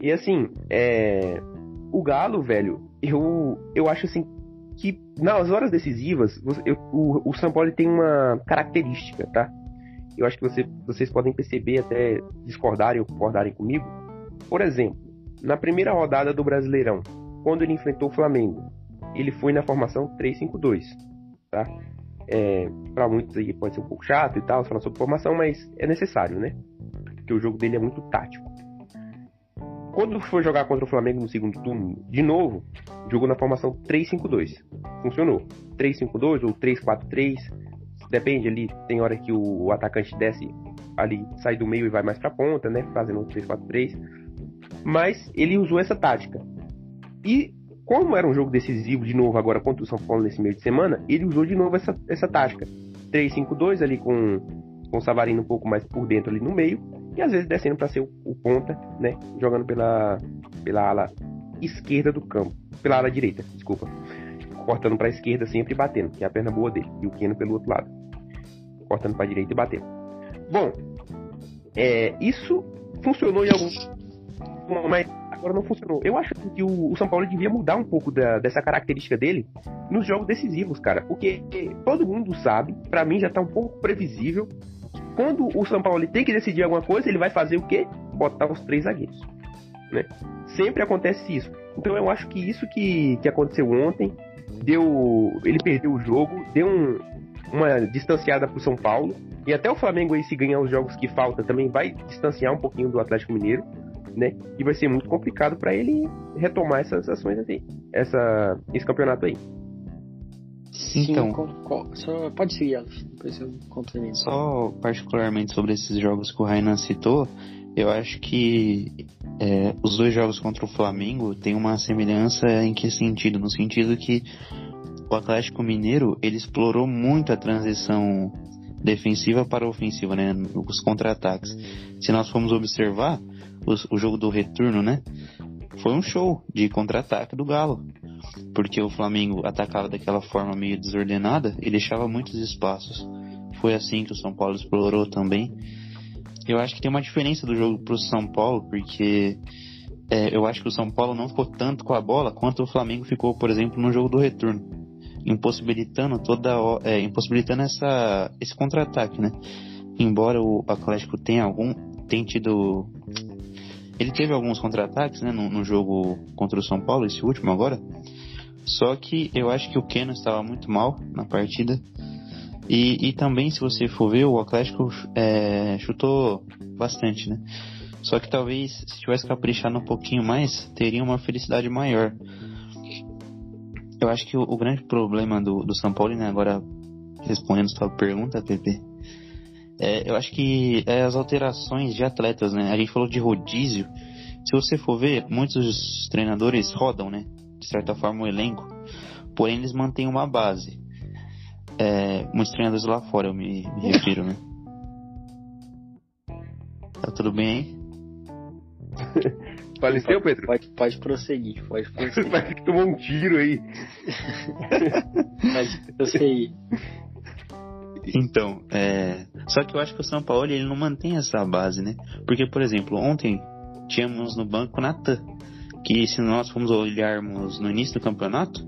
E assim, é... o Galo, velho, eu, eu acho assim que nas horas decisivas, você- eu- o, o São Paulo tem uma característica, tá? Eu acho que você- vocês podem perceber, até discordarem ou concordarem comigo. Por exemplo, na primeira rodada do Brasileirão, quando ele enfrentou o Flamengo, ele foi na formação 3-5-2, tá? É, para muitos aí pode ser um pouco chato e tal, falar sobre formação, mas é necessário, né? Porque o jogo dele é muito tático. Quando foi jogar contra o Flamengo no segundo turno, de novo, jogou na formação 3-5-2. Funcionou. 3-5-2 ou 3-4-3. Depende ali, tem hora que o atacante desce ali, sai do meio e vai mais pra ponta, né? Fazendo um 3-4-3. Mas ele usou essa tática. E como era um jogo decisivo de novo agora contra o São Paulo nesse meio de semana, ele usou de novo essa, essa tática. 3-5-2 ali com, com o Savarino um pouco mais por dentro ali no meio. E às vezes descendo para ser o, o ponta, né? Jogando pela, pela ala esquerda do campo. Pela ala direita, desculpa. Cortando para a esquerda sempre batendo, que é a perna boa dele. E o Keno pelo outro lado. Cortando para a direita e batendo. Bom, é, isso funcionou em alguns. Mas agora não funcionou. Eu acho que o, o São Paulo devia mudar um pouco da- dessa característica dele nos jogos decisivos, cara. Porque todo mundo sabe, pra mim já tá um pouco previsível. Quando o São Paulo tem que decidir alguma coisa, ele vai fazer o quê? Botar os três zagueiros. Né? Sempre acontece isso. Então eu acho que isso que, que aconteceu ontem deu. Ele perdeu o jogo, deu um- uma distanciada pro São Paulo. E até o Flamengo aí, se ganhar os jogos que falta, também vai distanciar um pouquinho do Atlético Mineiro, né? E vai ser muito complicado para ele retomar essas ações aí, essa, esse campeonato aí.
Sim,
Então.
concordo. Só pode seguir, Alex. Depois eu complemento.
Só particularmente sobre esses jogos que o Rainan citou, eu acho que é, os dois jogos contra o Flamengo têm uma semelhança em que sentido? No sentido que o Atlético Mineiro ele explorou muito a transição defensiva para ofensiva, né? Os contra-ataques. Se nós formos observar os- o jogo do retorno, né? Foi um show de contra-ataque do Galo. Porque o Flamengo atacava daquela forma meio desordenada e deixava muitos espaços. Foi assim que o São Paulo explorou também. Eu acho que tem uma diferença do jogo pro São Paulo, porque é, eu acho que o São Paulo não ficou tanto com a bola quanto o Flamengo ficou, por exemplo, no jogo do retorno, impossibilitando toda é, impossibilitando essa esse contra-ataque, né? Embora o Atlético tenha algum tenha tido ele teve alguns contra-ataques, né, no, no jogo contra o São Paulo, esse último agora. Só que eu acho que o Keno estava muito mal na partida. E, e também, se você for ver, o Atlético é, chutou bastante, né? Só que talvez, se tivesse caprichado um pouquinho mais, teria uma felicidade maior. Eu acho que o, o grande problema do, do São Paulo, né, agora respondendo sua pergunta, Pepe, é, eu acho que é as alterações de atletas, né? A gente falou de rodízio. Se você for ver, muitos treinadores rodam, né? De certa forma, o elenco. Porém, eles mantêm uma base. É, muitos treinadores lá fora, eu me, me refiro, né? Tá tudo bem aí?
Faleceu, Pedro?
Pode, pode prosseguir, pode prosseguir.
Parece que tomou um tiro aí.
pode prosseguir.
Então, é... só que eu acho que o São Paulo ele não mantém essa base, né? Porque, por exemplo, ontem tínhamos no banco Natan, que se nós formos olharmos no início do campeonato,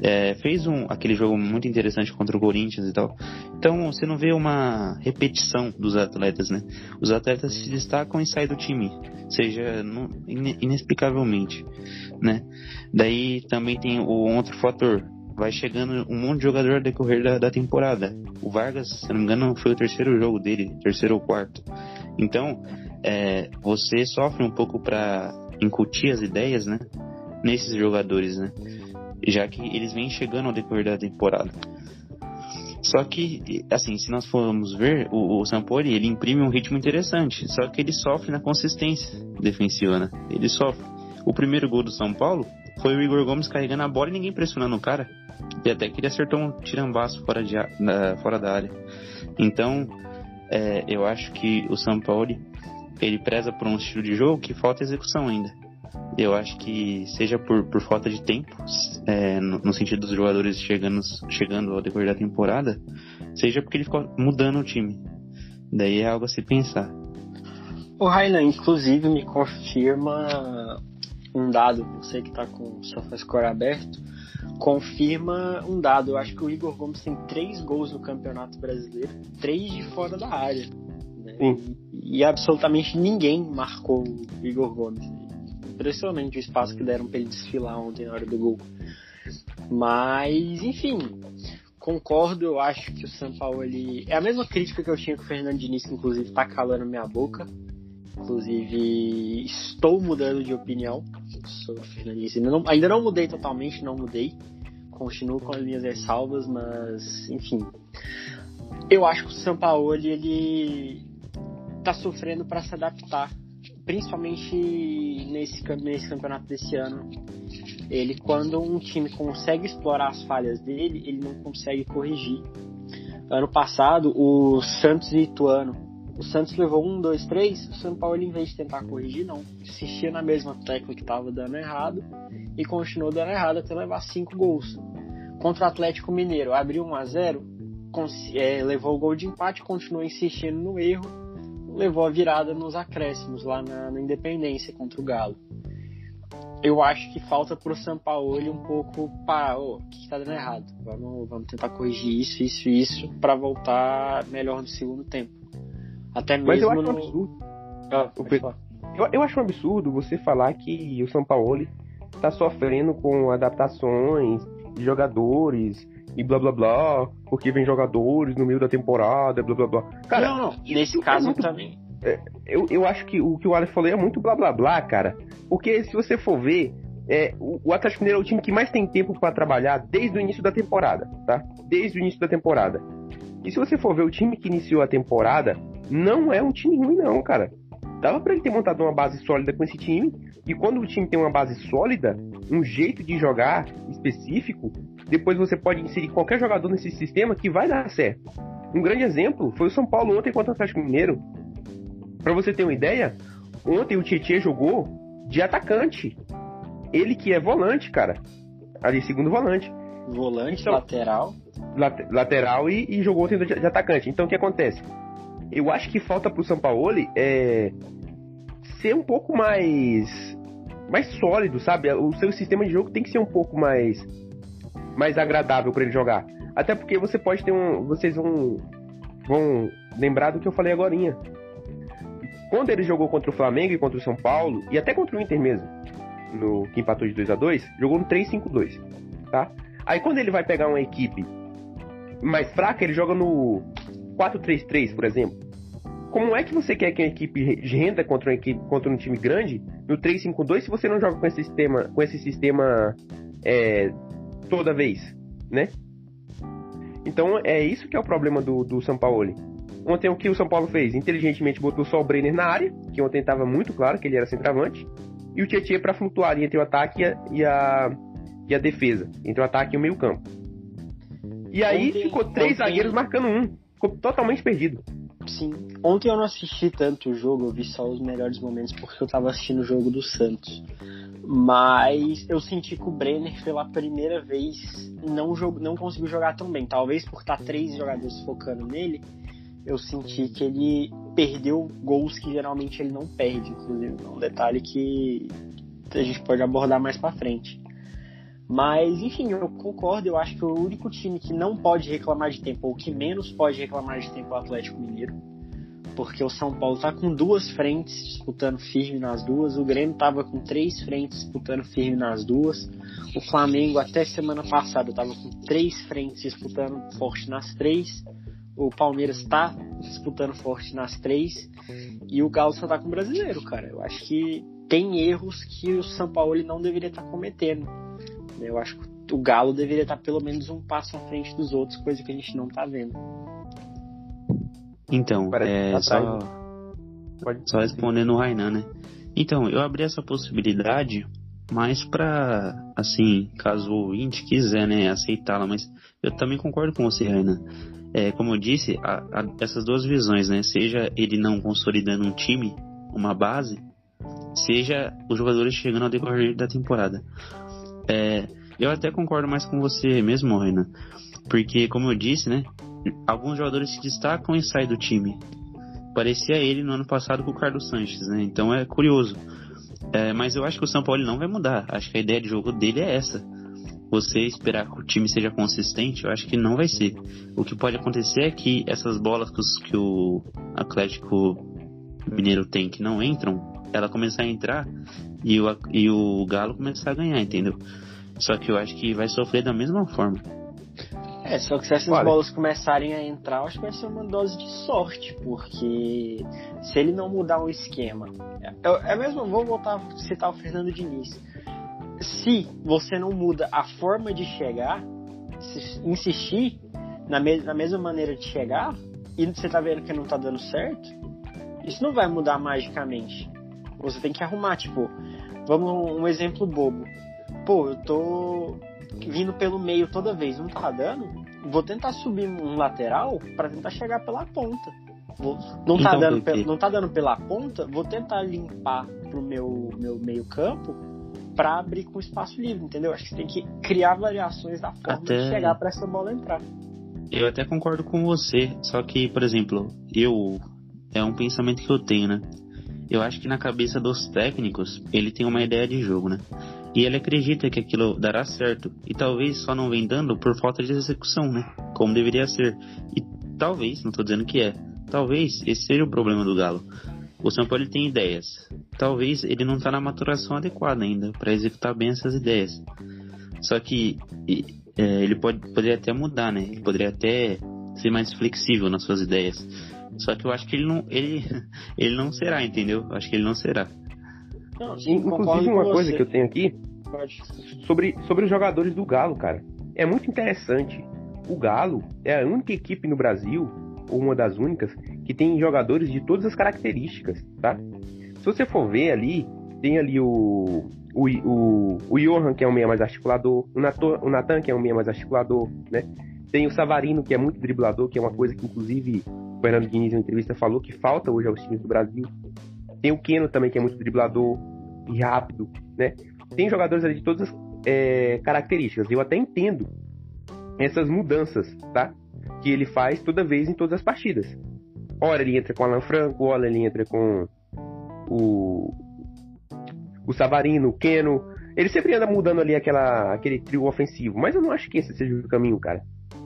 é, fez um, aquele jogo muito interessante contra o Corinthians e tal. Então, você não vê uma repetição dos atletas, né? Os atletas se destacam e saem do time, seja inexplicavelmente, né? Daí também tem o outro fator, vai chegando um monte de jogador ao decorrer da, da temporada. O Vargas, se não me engano, foi o terceiro jogo dele, terceiro ou quarto. Então, é, você sofre um pouco para incutir as ideias, né? Nesses jogadores, né? Já que eles vêm chegando ao decorrer da temporada. Só que, assim, se nós formos ver, o, o Sampoli, ele imprime um ritmo interessante. Só que ele sofre na consistência defensiva, né? Ele sofre. O primeiro gol do São Paulo foi o Igor Gomes carregando a bola e ninguém pressionando o cara. E até que ele acertou um tirambaço fora, de, na- fora da área. Então, é, eu acho que o São Paulo ele preza por um estilo de jogo que falta execução ainda. Eu acho que seja por, por falta de tempo, é, no, no sentido dos jogadores chegando, chegando ao decorrer da temporada, seja porque ele ficou mudando o time. Daí é algo a se pensar.
O Rainan, inclusive, me confirma um dado, você que tá com o SofaScore aberto, confirma um dado. Eu acho que o Igor Gomes tem três gols no Campeonato Brasileiro, três de fora da área. né? E, e absolutamente ninguém marcou o Igor Gomes. Impressionante o espaço que deram pra ele desfilar ontem na hora do gol. Mas, enfim, concordo, eu acho que o São Paulo ele... é a mesma crítica que eu tinha com o Fernando Diniz, que inclusive tá calando minha boca. Inclusive, estou mudando de opinião Fernando Diniz. Ainda não, ainda não mudei totalmente, não mudei. Continuo com as minhas ressalvas, mas enfim. Eu acho que o São Paulo ele tá sofrendo para se adaptar, principalmente nesse, nesse campeonato desse ano. Ele, quando um time consegue explorar as falhas dele, ele não consegue corrigir. Ano passado, o Santos e Ituano. O Santos levou um, dois, três. O São Paulo, em vez de tentar corrigir, não. Insistia na mesma tecla que estava dando errado e continuou dando errado até levar cinco gols. Contra o Atlético Mineiro, abriu 1 a 0 cons- é, levou o gol de empate, continuou insistindo no erro, levou a virada nos acréscimos lá na, na Independência contra o Galo. Eu acho que falta pro Sampaoli um pouco para o que, que tá dando errado. Vamos, vamos tentar corrigir isso, isso, isso para voltar melhor no segundo tempo. Até mesmo
Mas eu acho um
no...
absurdo.
Ah.
Eu, eu acho um absurdo você falar que o São Paulo tá sofrendo com adaptações de jogadores e blá blá blá, porque vem jogadores no meio da temporada, blá blá blá. Cara,
não, não. Nesse
é
caso
muito-
também.
eu, eu acho que o que o Alex falou é muito blá blá blá, cara. Porque se você for ver, é, o, o Atlético Mineiro é o time que mais tem tempo para trabalhar desde o início da temporada, tá? Desde o início da temporada. E se você for ver o time que iniciou a temporada, não é um time ruim não, cara. Dava para ele ter montado uma base sólida com esse time, e quando o time tem uma base sólida, um jeito de jogar específico, depois você pode inserir qualquer jogador nesse sistema que vai dar certo. Um grande exemplo foi o São Paulo ontem contra o Atlético Mineiro. Para você ter uma ideia, ontem o Tietchan jogou de atacante. Ele que é volante, cara. Ali, segundo volante.
Volante, então, lateral.
Lateral e, e, jogou ontem de, de atacante. Então o que acontece? Eu acho que falta pro São Paulo é ser um pouco mais mais sólido, sabe? O seu sistema de jogo tem que ser um pouco mais mais agradável para ele jogar. Até porque você pode ter um, vocês vão vão lembrar do que eu falei agora. Quando ele jogou contra o Flamengo e contra o São Paulo e até contra o Inter mesmo, no que empatou de 2 a 2, jogou no 3-5-2, tá? Aí quando ele vai pegar uma equipe mais fraca, ele joga no 4-3-3, por exemplo. Como é que você quer que a equipe renda contra, uma equipe, contra um time grande no 3-5-2 se você não joga com esse sistema, com esse sistema é, toda vez, né? Então é isso que é o problema do, do São Paulo. Ontem o que o São Paulo fez? Inteligentemente botou só o Brenner na área, que ontem estava muito claro que ele era centroavante, e o Tietchan para flutuar entre o ataque e a, e a, e a defesa, entre o ataque e o meio campo. E aí ontem, ficou três ontem... zagueiros marcando um. Ficou totalmente perdido.
Sim. Ontem eu não assisti tanto o jogo, eu vi só os melhores momentos porque eu tava assistindo o jogo do Santos. Mas eu senti que o Brenner, pela primeira vez, não, jog... não conseguiu jogar tão bem. Talvez por estar três jogadores focando nele, eu senti que ele perdeu gols que geralmente ele não perde, inclusive. É um detalhe que a gente pode abordar mais para frente. Mas, enfim, eu concordo. Eu acho que o único time que não pode reclamar de tempo, ou que menos pode reclamar de tempo, é o Atlético Mineiro. Porque o São Paulo tá com duas frentes disputando firme nas duas. O Grêmio tava com três frentes disputando firme nas duas. O Flamengo, até semana passada, tava com três frentes disputando forte nas três. O Palmeiras tá disputando forte nas três. E o Galo só tá com o brasileiro, cara. Eu acho que tem erros que o São Paulo não deveria estar tá cometendo eu acho que o Galo deveria estar pelo menos um passo à frente dos outros, coisa que a gente não está vendo.
Então, é, só, só respondendo o Rainan, né? Então, eu abri essa possibilidade mais para, assim, caso o ouvinte quiser, né, aceitá-la, mas eu também concordo com você, Rainan. É, como eu disse, a, a, essas duas visões, né, seja ele não consolidando um time, uma base, seja os jogadores chegando ao decorrer da temporada. É, eu até concordo mais com você mesmo, Renan. Porque, como eu disse, né? Alguns jogadores se destacam e saem do time. Parecia ele no ano passado com o Carlos Sanches, né? Então é curioso. É, mas eu acho que o São Paulo não vai mudar. Acho que a ideia de jogo dele é essa. Você esperar que o time seja consistente, eu acho que não vai ser. O que pode acontecer é que essas bolas que, os, que o Atlético Mineiro tem que não entram, ela começar a entrar e o, e o Galo começar a ganhar, entendeu? Só que eu acho que vai sofrer da mesma forma.
É, só que se essas bolas começarem a entrar, eu acho que vai ser uma dose de sorte, porque se ele não mudar o esquema. É, é mesmo, vou voltar a citar o Fernando Diniz. Se você não muda a forma de chegar, insistir na, me na mesma maneira de chegar, e você tá vendo que não tá dando certo, isso não vai mudar magicamente. Você tem que arrumar, tipo, vamos um exemplo bobo. Pô, eu tô vindo pelo meio toda vez, não tá dando. Vou tentar subir um lateral para tentar chegar pela ponta. Vou, não, tá então, dando, pe, não tá dando pela ponta, vou tentar limpar pro meu, meu meio campo para abrir com espaço livre, entendeu? Acho que você tem que criar variações da forma até... de chegar para essa bola entrar.
Eu até concordo com você, só que, por exemplo, eu é um pensamento que eu tenho, né? Eu acho que na cabeça dos técnicos ele tem uma ideia de jogo, né? E ele acredita que aquilo dará certo. E talvez só não vem dando por falta de execução, né? Como deveria ser. E talvez, não estou dizendo que é, talvez esse seja o problema do Galo. O São Paulo tem ideias. Talvez ele não está na maturação adequada ainda para executar bem essas ideias. Só que é, ele pode, poderia até mudar, né? Ele poderia até ser mais flexível nas suas ideias. Só que eu acho que ele não, ele, ele não será, entendeu? Eu acho que ele não será.
Não, sim, Inclusive, uma coisa que eu tenho aqui. Sobre, sobre os jogadores do Galo, cara. É muito interessante. O Galo é a única equipe no Brasil, ou uma das únicas, que tem jogadores de todas as características, tá? Se você for ver ali, tem ali o, o, o, o Johan, que é um meia mais articulador, o, Nato, o Natan, que é um meia mais articulador, né? Tem o Savarino, que é muito driblador, que é uma coisa que, inclusive, o Fernando Diniz, em entrevista, falou que falta hoje aos times do Brasil. Tem o Keno também, que é muito driblador e rápido, né? Tem jogadores ali de todas as é, características. Eu até entendo essas mudanças, tá? Que ele faz toda vez em todas as partidas. Ora ele entra com o Alan Franco, ora ele entra com o, o Savarino, o Keno. Ele sempre anda mudando ali aquela, aquele trio ofensivo. Mas eu não acho que esse seja o caminho, cara.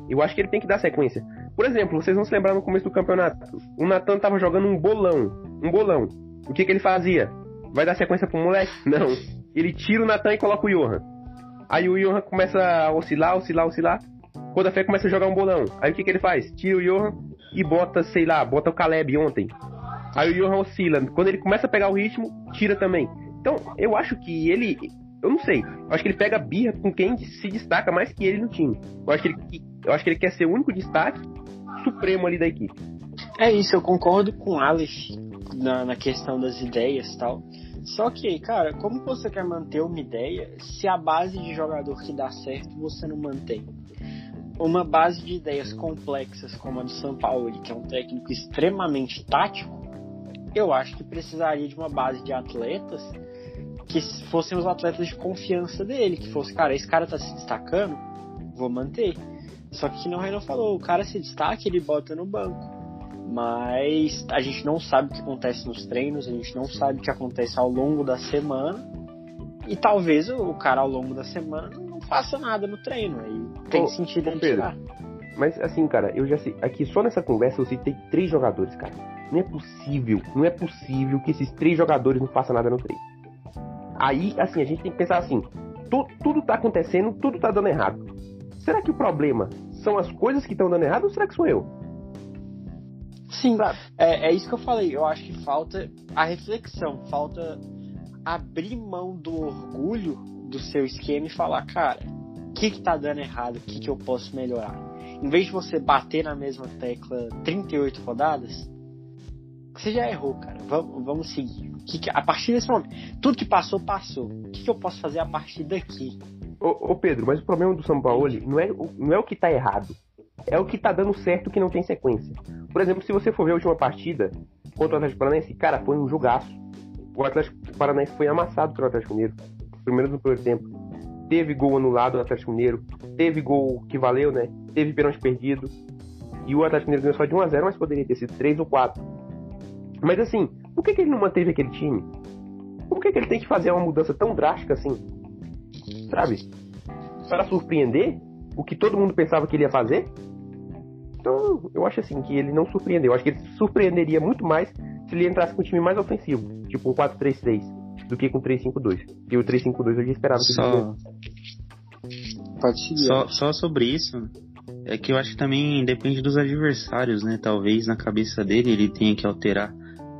Eu acho que ele tem que dar sequência. Por exemplo, vocês vão se lembrar no começo do campeonato. O Natan tava jogando um bolão. Um bolão. O que, que ele fazia? Vai dar sequência pro moleque? Não. Ele tira o Natan e coloca o Johan. Aí o Johan começa a oscilar, oscilar, oscilar. Quando a fé começa a jogar um bolão. Aí o que, que ele faz? Tira o Johan e bota, sei lá, bota o Caleb ontem. Aí o Johan oscila. Quando ele começa a pegar o ritmo, tira também. Então, eu acho que ele. Eu não sei. Eu acho que ele pega birra com quem se destaca mais que ele no time. Eu acho que ele, eu acho que ele quer ser o único destaque supremo ali da equipe.
É isso, eu concordo com o Aleph na, na questão das ideias e tal. Só que, cara, como você quer manter uma ideia se a base de jogador que dá certo você não mantém? Uma base de ideias complexas como a do São Paulo, que é um técnico extremamente tático, eu acho que precisaria de uma base de atletas que fossem os atletas de confiança dele, que fosse, cara, esse cara tá se destacando, vou manter. Só que não Renan falou, o cara se destaca, ele bota no banco. Mas a gente não sabe o que acontece nos treinos, a gente não sabe o que acontece ao longo da semana. E talvez o cara ao longo da semana não faça nada no treino. Aí tem ô, sentido ele tirar.
Mas assim, cara, eu já sei. Aqui só nessa conversa eu citei três jogadores, cara. Não é possível, não é possível que esses três jogadores não façam nada no treino. Aí, assim, a gente tem que pensar assim: tu, tudo tá acontecendo, tudo tá dando errado. Será que o problema são as coisas que estão dando errado ou será que sou eu?
Sim, é, é isso que eu falei. Eu acho que falta a reflexão, falta abrir mão do orgulho do seu esquema e falar, cara, o que, que tá dando errado, o que, que eu posso melhorar. Em vez de você bater na mesma tecla 38 rodadas, você já errou, cara. Vamos, vamos seguir. Que que, a partir desse momento, tudo que passou, passou. O que, que eu posso fazer a partir daqui?
Ô, ô, Pedro, mas o problema do São Paulo não é, não é o que tá errado. É o que tá dando certo que não tem sequência. Por exemplo, se você for ver a última partida contra o Atlético Paranaense, cara, foi um jogaço. O Atlético Paranaense foi amassado pelo Atlético Mineiro. Primeiro no primeiro tempo. Teve gol anulado do Atlético Mineiro. Teve gol que valeu, né? Teve pênalti perdido. E o Atlético Mineiro ganhou só de 1x0, mas poderia ter sido 3 ou 4. Mas assim, por que, que ele não manteve aquele time? Por que, que ele tem que fazer uma mudança tão drástica assim? Sabe? Para surpreender o que todo mundo pensava que ele ia fazer? Então, eu acho assim que ele não surpreendeu. Eu acho que ele surpreenderia muito mais se ele entrasse com um time mais ofensivo, tipo um 4-3-3, do que com 3-5-2. E o 3-5-2 eu já esperava que
só... Só, só sobre isso, é que eu acho que também depende dos adversários, né? Talvez na cabeça dele ele tenha que alterar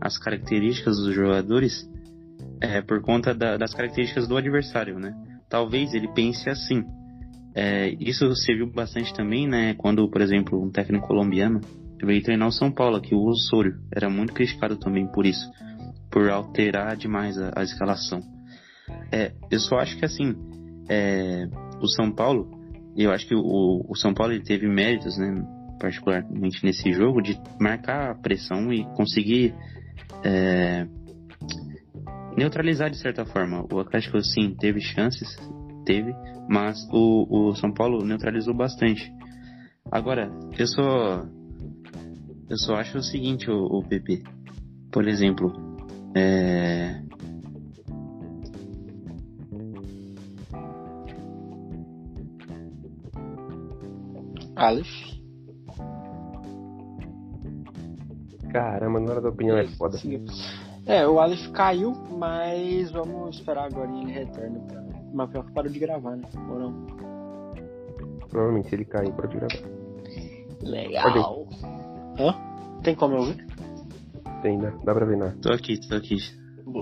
as características dos jogadores é, por conta da, das características do adversário, né? Talvez ele pense assim, é, isso serviu bastante também, né? Quando, por exemplo, um técnico colombiano veio treinar o São Paulo, que o Osório era muito criticado também por isso, por alterar demais a, a escalação. É, eu só acho que assim, é, o São Paulo, eu acho que o, o São Paulo ele teve méritos, né? Particularmente nesse jogo, de marcar a pressão e conseguir é, neutralizar de certa forma. O Atlético sim teve chances, teve, mas o, o São Paulo neutralizou bastante. Agora, eu só eu só acho o seguinte, o, o PP. Por exemplo, é...
Aleph.
Caramba, na hora da opinião é foda.
É, o Aleph caiu, mas vamos esperar agora e ele retorna pra mas pior que parou de gravar, né? Ou não?
Provavelmente se ele cair, pode gravar.
Legal. Hã? Tem como eu ouvir?
Tem, né? Dá pra ver, né?
Tô aqui, tô aqui.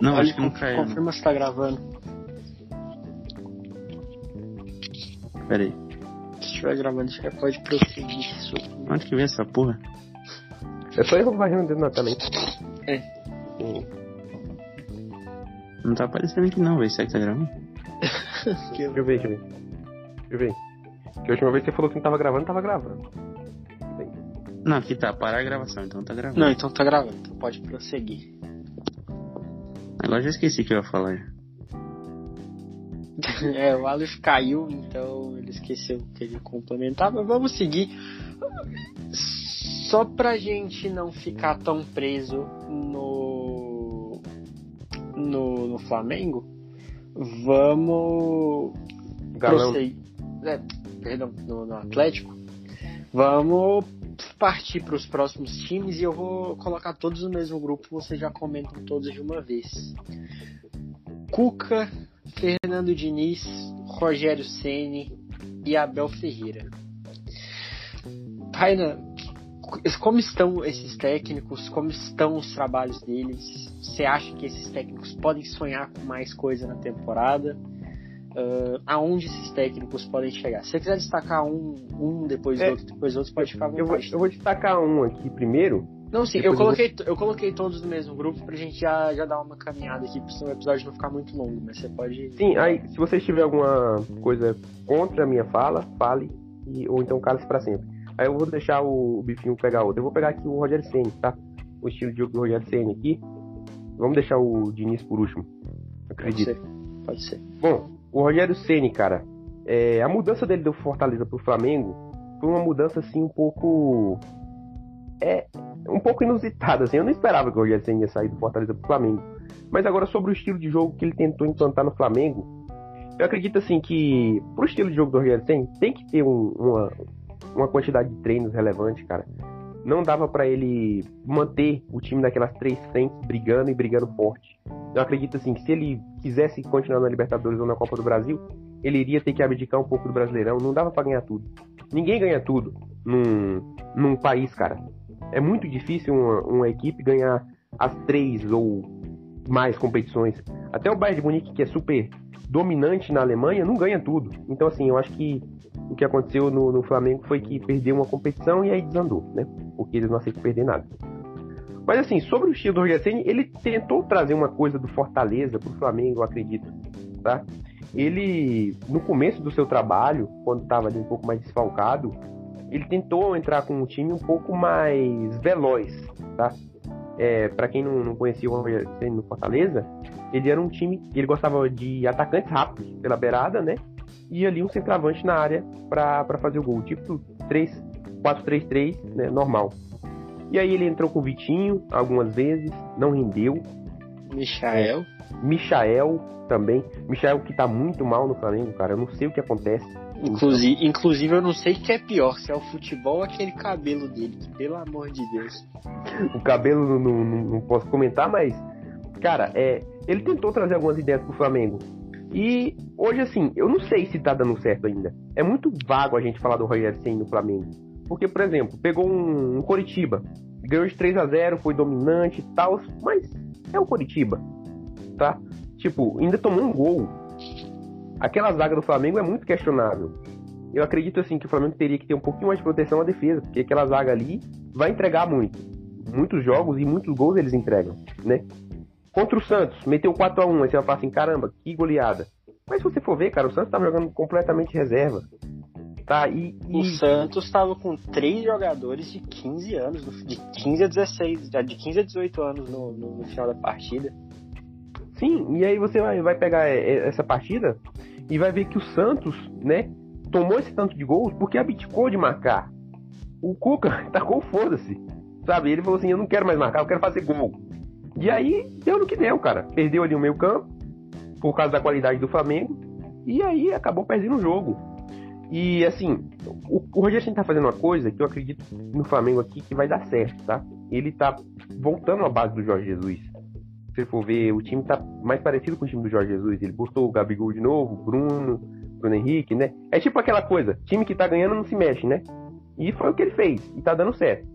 Não, acho que não caiu.
Confirma se tá gravando.
Pera aí.
Se estiver gravando, já pode prosseguir.
Onde que vem essa porra?
É só eu varrendo na tela, hein?
É.
Sim.
Não tá aparecendo aqui não, velho. Será que tá gravando?
Deixa eu ver, deixa eu ver. Deixa eu ver. Que a última vez que você falou que não tava gravando, tava gravando.
Não, aqui tá. Parar a gravação, então tá gravando.
Não, então tá gravando. Então pode prosseguir.
Agora já esqueci o que eu ia falar.
É, o Aleph caiu, então ele esqueceu que ele mas vamos seguir. Só pra gente não ficar tão preso no. no, no Flamengo, vamos.
Galão.
prosseguir. É, perdão, no, no Atlético. Vamos partir para os próximos times e eu vou colocar todos no mesmo grupo, vocês já comentam todos de uma vez. Cuca, Fernando Diniz, Rogério Ceni e Abel Ferreira. Raina, como estão esses técnicos? Como estão os trabalhos deles? Você acha que esses técnicos podem sonhar com mais coisa na temporada? Ah, aonde esses técnicos podem chegar? Se você quiser destacar um, um depois
É.
do outro, depois do outro, pode ficar à
Eu vou,
vontade.
eu vou destacar um aqui primeiro.
Não, sim, eu
eu
coloquei, eu coloquei todos no mesmo grupo pra gente já, já dar uma caminhada aqui, pra o episódio não ficar muito longo, mas você pode.
Sim, aí, se vocês tiverem alguma coisa contra a minha fala, fale, e, ou então cale-se pra sempre. Aí eu vou deixar o, bifinho pegar outro. Eu vou pegar aqui o Rogério Senna, tá? O estilo de jogo do Rogério Senna aqui. Vamos deixar o Diniz por último.
Pode
Acredito.
ser. Pode ser.
Bom, o Rogério Ceni, cara, é, a mudança dele do Fortaleza pro Flamengo foi uma mudança assim um pouco é um pouco inusitada, assim. Eu não esperava que o Rogério Ceni ia sair do Fortaleza pro Flamengo. Mas agora sobre o estilo de jogo que ele tentou implantar no Flamengo, eu acredito assim que pro estilo de jogo do Rogério Ceni tem que ter um- uma uma quantidade de treinos relevante, cara. Não dava pra ele manter o time naquelas três frentes brigando e brigando forte. Eu acredito assim que se ele quisesse continuar na Libertadores ou na Copa do Brasil, ele iria ter que abdicar um pouco do Brasileirão. Não dava pra ganhar tudo. Ninguém ganha tudo num, num país, cara. É muito difícil uma, uma equipe ganhar as três ou mais competições. Até o Bayern de Munique, que é super dominante na Alemanha, não ganha tudo. Então, assim, eu acho que o que aconteceu no, no Flamengo foi que perdeu uma competição e aí desandou, né? Porque eles não aceitam perder nada. Mas assim, sobre o estilo do Rogério ele tentou trazer uma coisa do Fortaleza pro Flamengo, eu acredito, tá? Ele, no começo do seu trabalho, quando estava um pouco mais desfalcado, ele tentou entrar com um time um pouco mais veloz, tá? É, para quem não, não conhecia o Rogério no Fortaleza, ele era um time, ele gostava de atacantes rápidos pela beirada, né? E ali um centroavante na área para fazer o gol, tipo 3 4-3-3, né, normal. E aí ele entrou com o Vitinho algumas vezes, não rendeu.
Michael.
Michael também. Michael que tá muito mal no Flamengo, cara. Eu não sei o que acontece.
Inclusive, inclusive, eu não sei o que é pior, se é o futebol ou aquele cabelo dele, que, pelo amor de Deus.
O cabelo não, não- não posso comentar, mas, cara, é, ele tentou trazer algumas ideias pro Flamengo. E hoje, assim, eu não sei se tá dando certo ainda. É muito vago a gente falar do Rogério Ceni no Flamengo. Porque, por exemplo, pegou um, um Coritiba, ganhou de 3 a 0 foi dominante e tal, mas é o Coritiba, tá? Tipo, ainda tomou um gol. Aquela zaga do Flamengo é muito questionável. Eu acredito, assim, que o Flamengo teria que ter um pouquinho mais de proteção à defesa, porque aquela zaga ali vai entregar muito. Muitos jogos e muitos gols eles entregam, né? Contra o Santos, meteu 4x1, aí você vai falar assim, caramba, que goleada. Mas se você for ver, cara, o Santos tava jogando completamente reserva. Tá? E,
O
e
Santos estava com três jogadores de 15 anos, no- de 15 a 16, de 15 a 18 anos no, no- no final da partida.
sim, e aí você vai, vai pegar é, é, essa partida e vai ver que o Santos, né, tomou esse tanto de gols porque abdicou de marcar. O Cuca tacou foda-se. Sabe? Ele falou assim: eu não quero mais marcar, eu quero fazer gol. E aí deu no que deu, cara. Perdeu ali o meio campo por causa da qualidade do Flamengo. E aí acabou perdendo o jogo. E assim, o, o Rogério tá fazendo uma coisa que eu acredito no Flamengo aqui que vai dar certo, tá? Ele tá voltando à base do Jorge Jesus. Se você for ver, o time tá mais parecido com o time do Jorge Jesus. Ele botou o Gabigol de novo, o Bruno, Bruno Henrique, né? É tipo aquela coisa, time que tá ganhando não se mexe, né? E foi o que ele fez, e tá dando certo.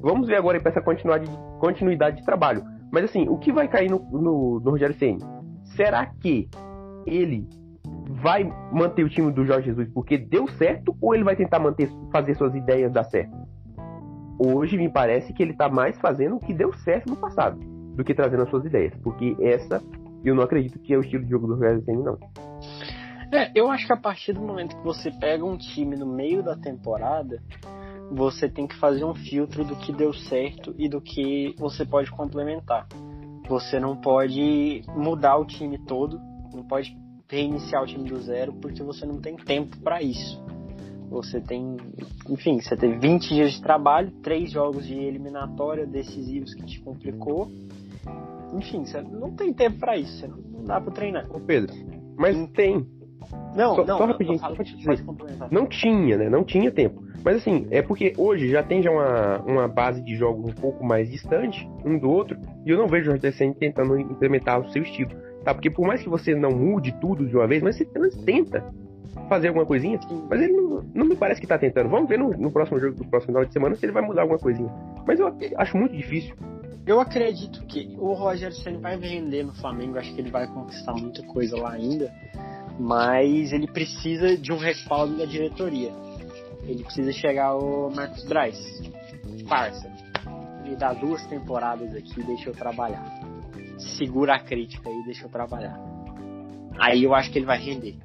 Vamos ver agora para essa continuidade, continuidade de trabalho. Mas assim, o que vai cair no, no, no Rogério Ceni? Será que ele vai manter o time do Jorge Jesus porque deu certo ou ele vai tentar manter fazer suas ideias dar certo? Hoje me parece que ele está mais fazendo o que deu certo no passado do que trazendo as suas ideias, porque essa eu não acredito que é o estilo de jogo do Rogério Ceni não.
É, eu acho que a partir do momento que você pega um time no meio da temporada, você tem que fazer um filtro do que deu certo e do que você pode complementar. Você não pode mudar o time todo, não pode reiniciar o time do zero, porque você não tem tempo para isso. Você tem, enfim, você teve 20 dias de trabalho, três jogos de eliminatória decisivos que te complicou. Enfim, você não tem tempo para isso, você não, dá para treinar.
Ô Pedro, mas tem.
Não,
só,
não,
só rapidinho, só pra te dizer. Não tinha, né? Não tinha tempo. Mas assim, é porque hoje já tem já uma, uma base de jogos um pouco mais distante um do outro, e eu não vejo o Rogério tentando implementar o seu estilo. Tá? Porque por mais que você não mude tudo de uma vez, mas você tenta fazer alguma coisinha, mas ele não, não me parece que tá tentando. Vamos ver no, no próximo jogo do próximo final de semana se ele vai mudar alguma coisinha. Mas eu acho muito difícil.
Eu acredito que o Rogério Senna vai vender no Flamengo, acho que ele vai conquistar muita coisa lá ainda, mas ele precisa de um respaldo da diretoria. Ele precisa chegar o Marcos Braz. Parça, me dá duas temporadas aqui deixa eu trabalhar. Segura a crítica aí, deixa eu trabalhar. Aí eu acho que ele vai render.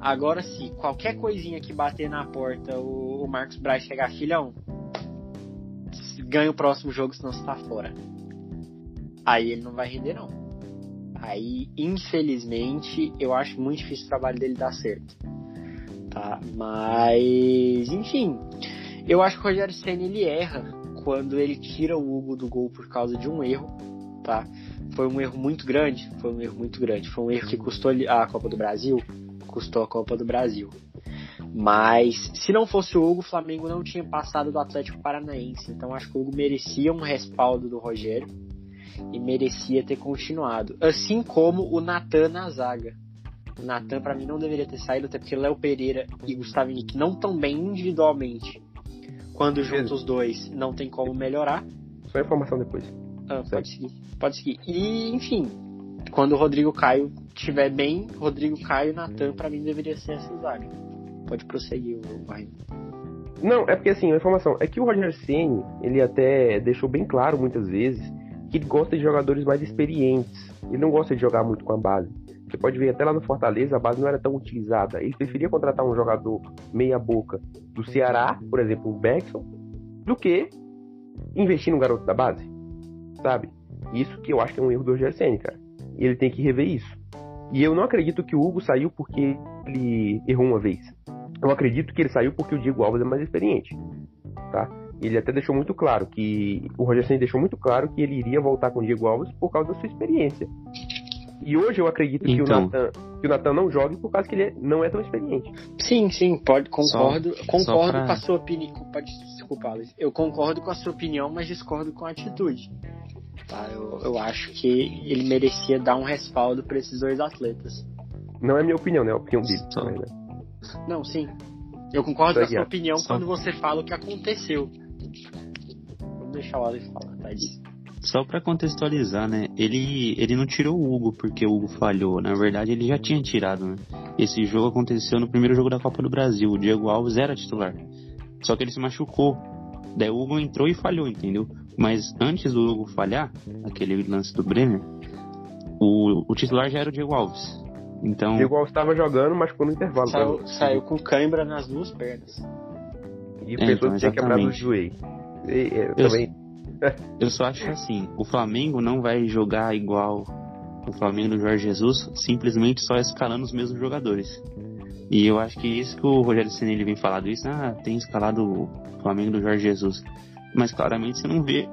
Agora sim, qualquer coisinha que bater na porta, o, o Marcos Braz chegar, filhão, ganha o próximo jogo, senão você tá fora. Aí ele não vai render, não. Aí, infelizmente, eu acho muito difícil o trabalho dele dar certo. Tá? Mas, enfim, eu acho que o Rogério Senna ele erra quando ele tira o Hugo do gol por causa de um erro, tá? Foi um erro muito grande, foi um erro muito grande, foi um erro que custou a Copa do Brasil, custou a Copa do Brasil. Mas se não fosse o Hugo, o Flamengo não tinha passado do Atlético Paranaense. Então acho que o Hugo merecia um respaldo do Rogério e merecia ter continuado. Assim como o Natan na zaga. O Natan, para mim, não deveria ter saído, até porque Léo Pereira e Gustavo Henrique não tão bem individualmente. Quando juntos os dois, não tem como melhorar.
Só informação depois.
Ah, pode seguir. Pode seguir. E, enfim, quando o Rodrigo Caio estiver bem, Rodrigo Caio e Natan, para mim, deveria ser essa zaga. Pode prosseguir, vai.
Não, é porque assim, a informação é que o Roger Ceni, ele até deixou bem claro muitas vezes que gosta de jogadores mais experientes. Ele não gosta de jogar muito com a base. Você pode ver até lá no Fortaleza, a base não era tão utilizada. Ele preferia contratar um jogador meia-boca do Ceará, por exemplo, o Beckson, do que investir no garoto da base. Sabe? Isso que eu acho que é um erro do Senna, cara. E ele tem que rever isso. E eu não acredito que o Hugo saiu porque ele errou uma vez. Eu acredito que ele saiu porque o Diego Alves é mais experiente. Tá? Ele até deixou muito claro que. O Roger Senna deixou muito claro que ele iria voltar com o Diego Alves por causa da sua experiência. E hoje eu acredito então, que o Natan não jogue por causa que ele não é tão experiente.
Sim, sim, pode, concordo. Só, concordo só pra... com a sua opinião. Pode desculpar, Luiz. Eu concordo com a sua opinião, mas discordo com a atitude. Tá? Eu, eu acho que ele merecia dar um respaldo para esses dois atletas.
Não é minha opinião, né? É a opinião dele. Só... Também, né?
Não, sim. Eu concordo com a sua opinião Só... quando você fala o que aconteceu. Vamos deixar o Alex falar, tá?
Só para contextualizar, né? Ele, ele não tirou o Hugo porque o Hugo falhou. Na verdade, ele já tinha tirado, né? Esse jogo aconteceu no primeiro jogo da Copa do Brasil. O Diego Alves era titular. Só que ele se machucou. Daí o Hugo entrou e falhou, entendeu? Mas antes do Hugo falhar, aquele lance do Brenner, o, o titular já era o Diego Alves. Então.
Diego Alves estava jogando, mas ficou no intervalo.
Saiu, saiu com cãibra nas duas pernas.
E é, pensou então, tinha quebrado o joelho. E, eu, também.
eu só acho assim: o Flamengo não vai jogar igual o Flamengo do Jorge Jesus, simplesmente só escalando os mesmos jogadores. E eu acho que isso que o Rogério Senna ele vem falado isso, ah, tem escalado o Flamengo do Jorge Jesus. Mas claramente você não vê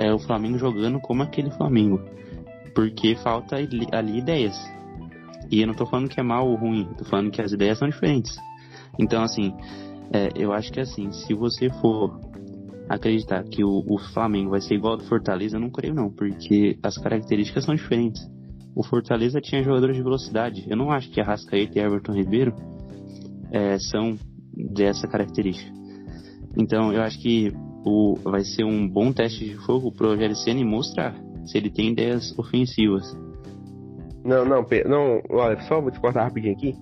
é, o Flamengo jogando como aquele Flamengo. Porque falta ali ideias. E eu não tô falando que é mal ou ruim, tô falando que as ideias são diferentes. Então, assim, é, eu acho que assim, se você for acreditar que o, o, Flamengo vai ser igual ao do Fortaleza, eu não creio não, porque as características são diferentes. O Fortaleza tinha jogadores de velocidade. Eu não acho que a Rascaeta e Everton Ribeiro é, são dessa característica. Então, eu acho que o, vai ser um bom teste de fogo pro Rogério Senna mostrar se ele tem ideias ofensivas.
Não, não, não, olha, só vou te cortar rapidinho aqui.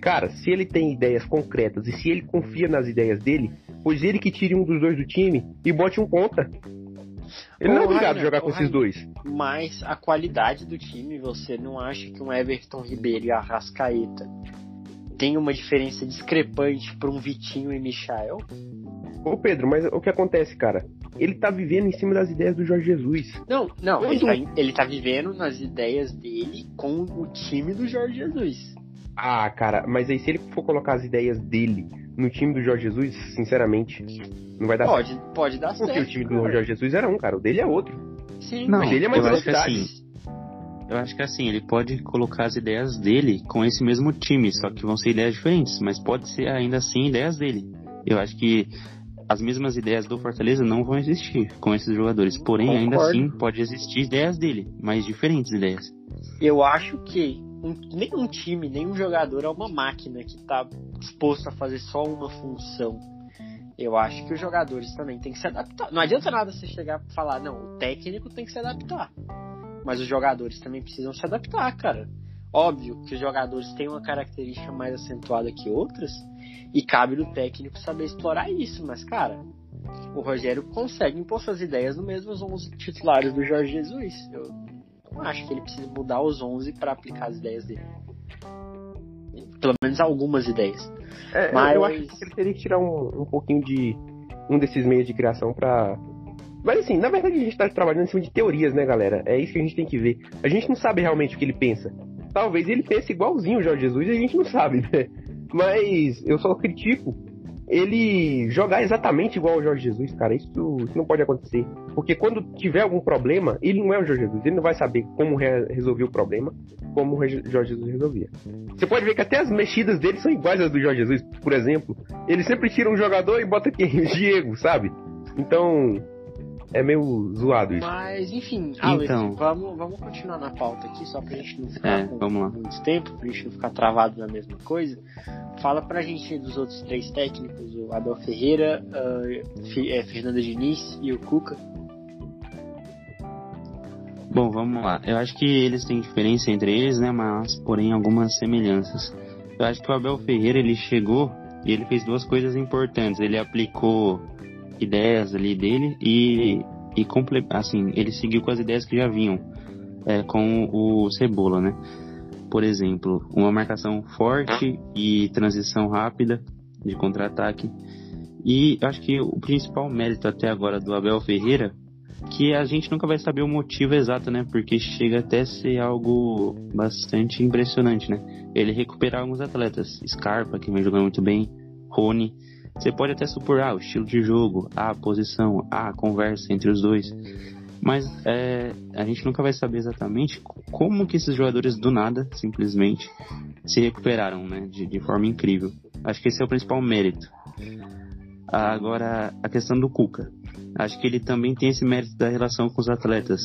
Cara, se ele tem ideias concretas e se ele confia nas ideias dele, pois ele que tire um dos dois do time e bote um ponta. Ele não é obrigado a
Rainer,
jogar
ô,
com esses
Rainer.
dois.
Mas a qualidade do time, você não acha que um Everton Ribeiro e a Rascaeta tem uma diferença discrepante para um Vitinho e Michael?
Ô Pedro, mas o que acontece, cara? Ele tá vivendo em cima das ideias do Jorge Jesus.
Não, não, ele tá, ele tá vivendo nas ideias dele com o time do Jorge Jesus.
Ah, cara, mas aí se ele for colocar as ideias dele no time do Jorge Jesus, sinceramente, não vai dar certo.
Pode, pode dar
Porque
certo.
o time do
cara.
Jorge Jesus era um, cara. O dele é outro.
Sim,
Não,
Mas ele é mais
eu acho que
velocidade.
assim, Eu acho que assim, ele pode colocar as ideias dele com esse mesmo time, só que vão ser ideias diferentes, mas pode ser ainda assim ideias dele. Eu acho que as mesmas ideias do Fortaleza não vão existir com esses jogadores, porém ainda
Concordo.
assim pode existir ideias dele, mas diferentes ideias.
Eu acho que um- nenhum time, nenhum jogador é uma máquina que tá disposto a fazer só uma função. Eu acho que os jogadores também têm que se adaptar. Não adianta nada você chegar e falar, não, o técnico tem que se adaptar. Mas os jogadores também precisam se adaptar, cara. Óbvio que os jogadores têm uma característica mais acentuada que outras e cabe no técnico saber explorar isso, mas cara, o Rogério consegue impor suas ideias no mesmo os 11 titulares do Jorge Jesus. Eu não acho que ele precisa mudar os 11 para aplicar as ideias dele. Pelo menos algumas ideias.
É,
Mas-
eu acho que ele teria que tirar um, um pouquinho de um desses meios de criação pra. Mas assim, na verdade a gente tá trabalhando em cima de teorias, né, galera? É isso que a gente tem que ver. A gente não sabe realmente o que ele pensa. Talvez ele pense igualzinho o Jorge Jesus e a gente não sabe, né? Mas eu só critico ele jogar exatamente igual o Jorge Jesus, cara. Isso, isso não pode acontecer. Porque quando tiver algum problema, ele não é o Jorge Jesus. Ele não vai saber como re- resolver o problema, como o Re- Jorge Jesus resolvia. Você pode ver que até as mexidas dele são iguais às do Jorge Jesus, por exemplo. Ele sempre tira um jogador e bota? O Diego, sabe? Então, é meio zoado isso.
Mas, enfim, Alex,
Então.
vamos, vamos continuar na pauta aqui, só pra gente não ficar
É,
com
vamos lá.
muito tempo, pra gente não ficar travado na mesma coisa. Fala pra gente dos outros três técnicos, o Abel Ferreira, eh, Fernando Diniz e o Cuca.
Bom, vamos lá. Eu acho que eles têm diferença entre eles, né? Mas, porém, algumas semelhanças. Eu acho que o Abel Ferreira, ele chegou e ele fez duas coisas importantes. Ele aplicou ideias ali dele e, e assim, ele seguiu com as ideias que já vinham é, com o Cebola, né? Por exemplo, uma marcação forte e transição rápida de contra-ataque. E acho que o principal mérito até agora do Abel Ferreira que a gente nunca vai saber o motivo exato, né? Porque chega até a ser algo bastante impressionante, né? Ele recuperar alguns atletas, Scarpa, que vem jogando muito bem, Rony. Você pode até supor, ah, o estilo de jogo, a posição, a conversa entre os dois. Mas é, a gente nunca vai saber exatamente como que esses jogadores do nada, simplesmente, se recuperaram, né? De, de forma incrível. Acho que esse é o principal mérito. Agora, a questão do Cuca. Acho que ele também tem esse mérito da relação com os atletas.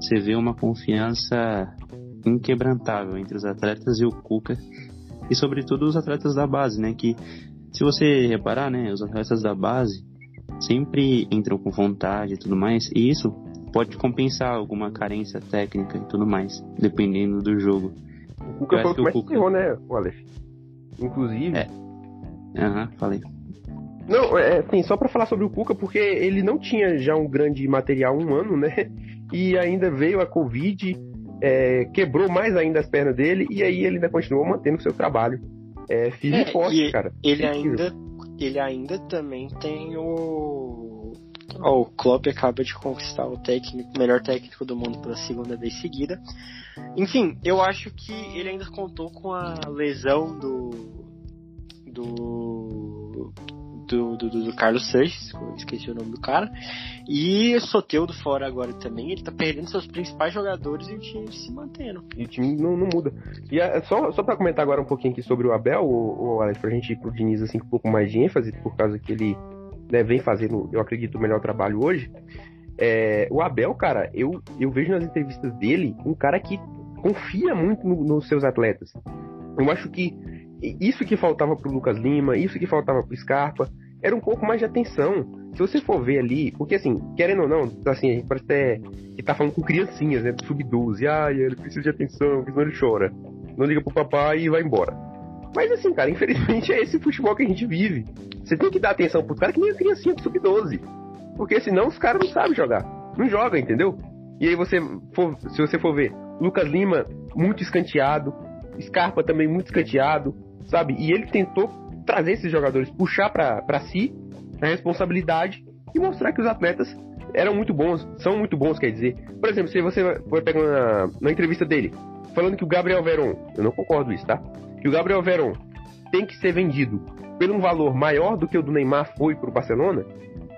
Você vê uma confiança inquebrantável entre os atletas e o Cuca. E sobretudo os atletas da base, né? Que se você reparar, né? Os atletas da base sempre entram com vontade e tudo mais. E isso pode compensar alguma carência técnica e tudo mais, dependendo do jogo.
O Cuca foi
acho
o que mais
Cuca-
errou, né, Wallace? Inclusive.
É. Aham, falei.
Não, é, assim, só pra falar sobre o Cuca, porque ele não tinha já um grande material um ano, né? E ainda veio a Covid, é, quebrou mais ainda as pernas dele, e aí ele ainda continuou mantendo o seu trabalho. É, firme
É,
forte, cara.
Ele
Incrível.
ainda, ele ainda também tem o. Ó, o Klopp acaba de conquistar o técnico, o melhor técnico do mundo pela segunda vez seguida. Enfim, eu acho que ele ainda contou com a lesão do. do. Do, do, do Carlos Sanches, esqueci o nome do cara. E o Soteudo fora agora também. Ele tá perdendo seus principais jogadores e o time se mantendo.
E o time não, não muda. E é, só, só pra comentar agora um pouquinho aqui sobre o Abel, o, o Alex, pra gente ir pro Diniz assim, com um pouco mais de ênfase, por causa que ele né, vem fazendo, eu acredito, o melhor trabalho hoje. É, o Abel, cara, eu, eu vejo nas entrevistas dele um cara que confia muito no- nos seus atletas. Eu acho que isso que faltava pro Lucas Lima, isso que faltava pro Scarpa, era um pouco mais de atenção. Se você for ver ali, porque assim, querendo ou não, assim, a gente parece até que tá falando com criancinhas, né, do sub-12. Ai, ele precisa de atenção, senão ele chora. Não liga pro papai e vai embora. Mas assim, cara, infelizmente é esse futebol que a gente vive. Você tem que dar atenção pros caras que nem a criancinha do sub-12. Porque senão os caras não sabem jogar. Não joga, entendeu? E aí você for, se você for ver, Lucas Lima muito escanteado, Scarpa também muito escanteado, sabe? E ele tentou trazer esses jogadores, puxar para si a responsabilidade e mostrar que os atletas eram muito bons, são muito bos, quer dizer. Por exemplo, se você for pegar na, na entrevista dele, falando que o Gabriel Veron, eu não concordo isso, tá? Que o Gabriel Veron tem que ser vendido por um valor maior do que o do Neymar foi pro Barcelona,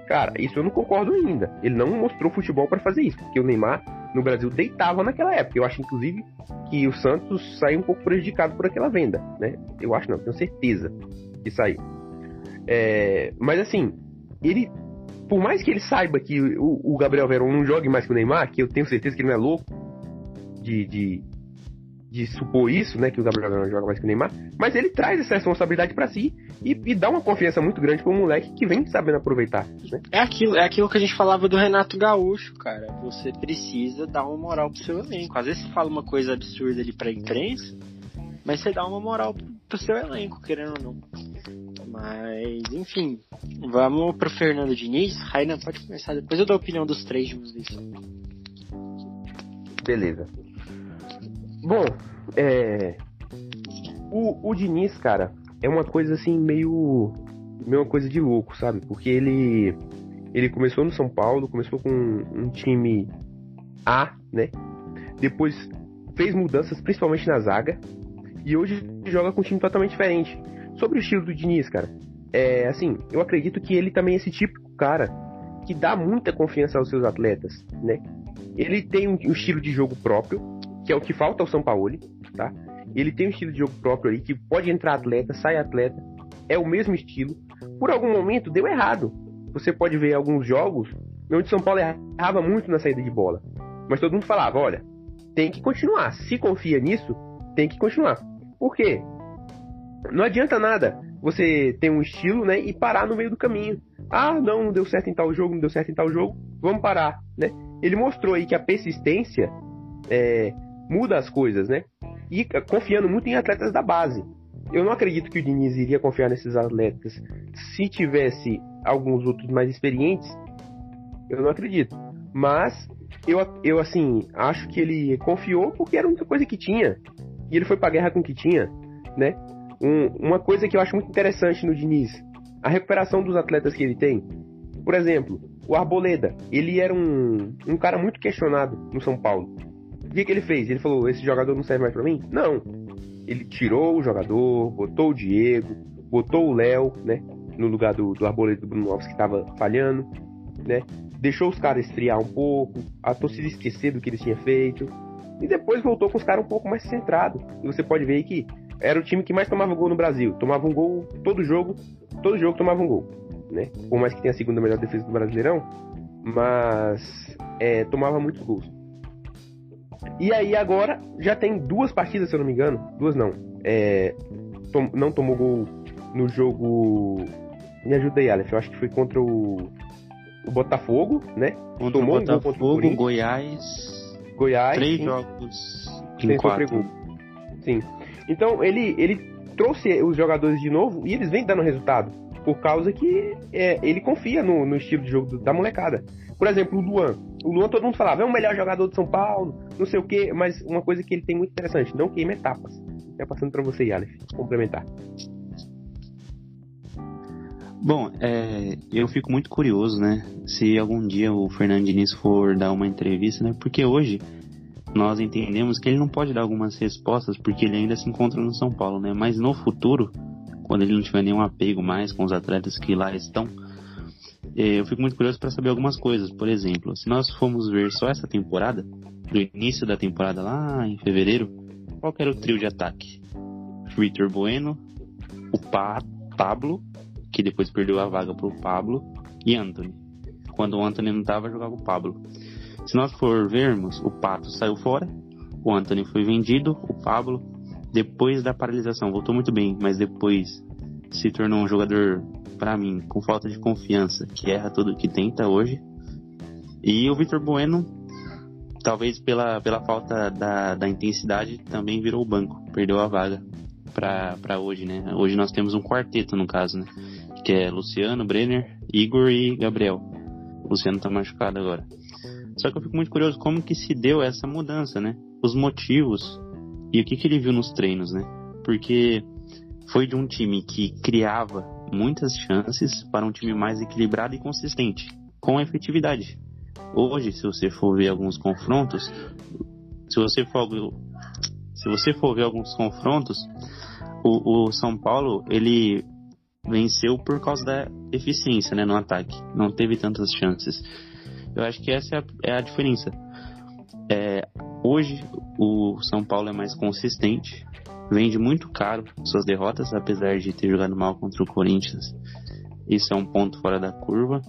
cara, isso eu não concordo ainda. Ele não mostrou futebol para fazer isso, porque o Neymar no Brasil deitava naquela época. Eu acho, inclusive, que o Santos saiu um pouco prejudicado por aquela venda, né? Eu acho não, tenho certeza que saiu. É, mas assim, ele, por mais que ele saiba que o, o, Gabriel Verón não jogue mais que o Neymar, que eu tenho certeza que ele não é louco de, de, de supor isso, né, que o Gabriel Verón joga mais que o Neymar, mas ele traz essa responsabilidade para si e, e, dá uma confiança muito grande para um moleque que vem sabendo aproveitar. Né?
É aquilo, é aquilo que a gente falava do Renato Gaúcho, cara. Você precisa dar uma moral pro seu elenco. Às vezes você fala uma coisa absurda ali pra imprensa, mas você dá uma moral pro seu elenco, querendo ou não. Mas, enfim, vamos pro Fernando Diniz. Raina, pode começar, depois eu dou a opinião dos três de uma vez só.
Beleza. Bom, é. O, o Diniz, cara, é uma coisa assim meio. meio uma coisa de louco, sabe? Porque ele. Ele começou no São Paulo, começou com um time A, né? Depois fez mudanças, principalmente na zaga. E hoje joga com um time totalmente diferente. Sobre o estilo do Diniz, cara, é assim, eu acredito que ele também é esse típico cara que dá muita confiança aos seus atletas, né? Ele tem um, um estilo de jogo próprio, que é o que falta ao São Paulo, tá? Ele tem um estilo de jogo próprio ali, que pode entrar atleta, sai atleta, é o mesmo estilo. Por algum momento deu errado. Você pode ver alguns jogos onde São Paulo errava muito na saída de bola. Mas todo mundo falava, olha, tem que continuar. Se confia nisso, tem que continuar. Por quê? Não adianta nada você ter um estilo, né, e parar no meio do caminho. Ah, não, não deu certo em tal jogo, não deu certo em tal jogo, vamos parar, né? Ele mostrou aí que a persistência é, muda as coisas, né? E confiando muito em atletas da base. Eu não acredito que o Diniz iria confiar nesses atletas se tivesse alguns outros mais experientes. Eu não acredito. Mas eu, eu assim, acho que ele confiou porque era a única coisa que tinha. E ele foi pra guerra com o que tinha, né? Um, uma coisa que eu acho muito interessante no Diniz, a recuperação dos atletas que ele tem. Por exemplo, o Arboleda, ele era um, um cara muito questionado no São Paulo. O que, que ele fez? Ele falou: esse jogador não serve mais para mim? Não. Ele tirou o jogador, botou o Diego, botou o Léo, né? No lugar do, do do Bruno Alves que tava falhando, né? Deixou os caras esfriar um pouco, a torcida esquecer do que eles tinham feito. E depois voltou com os caras um pouco mais centrados. E você pode ver que era o time que mais tomava gol no Brasil. Tomava um gol todo jogo, todo jogo tomava um gol. Né? Por mais que tenha a segunda melhor defesa do Brasileirão, mas é, tomava muitos gols. E aí agora já tem duas partidas, se eu não me engano. Duas não. É, tom, não tomou gol no jogo. Me ajuda aí, Aleph. Eu acho que foi contra o, o Botafogo, né?
Contra tomou o Botafogo, um gol Goiás.
Goiás.
Três sim. jogos em quatro.
Sim. Então ele, ele trouxe os jogadores de novo e eles vêm dando resultado. Por causa que é, ele confia no, no estilo de jogo da molecada. Por exemplo, o Luan. O Luan todo mundo falava, é o melhor jogador de São Paulo, não sei o quê, mas uma coisa que ele tem muito interessante, não queima etapas. É passando para você, Aleph, complementar.
Bom, é, eu fico muito curioso, né? Se algum dia o Fernando Diniz for dar uma entrevista, né? Porque hoje nós entendemos que ele não pode dar algumas respostas porque ele ainda se encontra no São Paulo, né? Mas no futuro, quando ele não tiver nenhum apego mais com os atletas que lá estão, eu fico muito curioso para saber algumas coisas. Por exemplo, se nós formos ver só essa temporada, do início da temporada lá em fevereiro, qual era o trio de ataque? Vitor Bueno, o pa Pablo, que depois perdeu a vaga pro Pablo, e Anthony. Quando o Anthony não tava, jogava o Pablo. Se nós for vermos, o Pato saiu fora, o Anthony foi vendido, o Pablo, depois da paralisação, voltou muito bem, mas depois se tornou um jogador para mim, com falta de confiança, que erra tudo que tenta hoje. E o Vitor Bueno, talvez pela, pela falta da, da intensidade, também virou o banco, perdeu a vaga. para hoje, né? Hoje nós temos um quarteto, no caso, né? Que é Luciano, Brenner, Igor e Gabriel. O Luciano tá machucado agora. Só que eu fico muito curioso como que se deu essa mudança, né? Os motivos e o que, que ele viu nos treinos, né? Porque foi de um time que criava muitas chances para um time mais equilibrado e consistente, com efetividade. Hoje, se você for ver alguns confrontos, se você for, se você for ver alguns confrontos, o, o São Paulo ele venceu por causa da eficiência né, no ataque. Não teve tantas chances. Eu acho que essa é a, é a diferença. É, hoje o São Paulo é mais consistente, vende muito caro suas derrotas, apesar de ter jogado mal contra o Corinthians. Isso é um ponto fora da curva.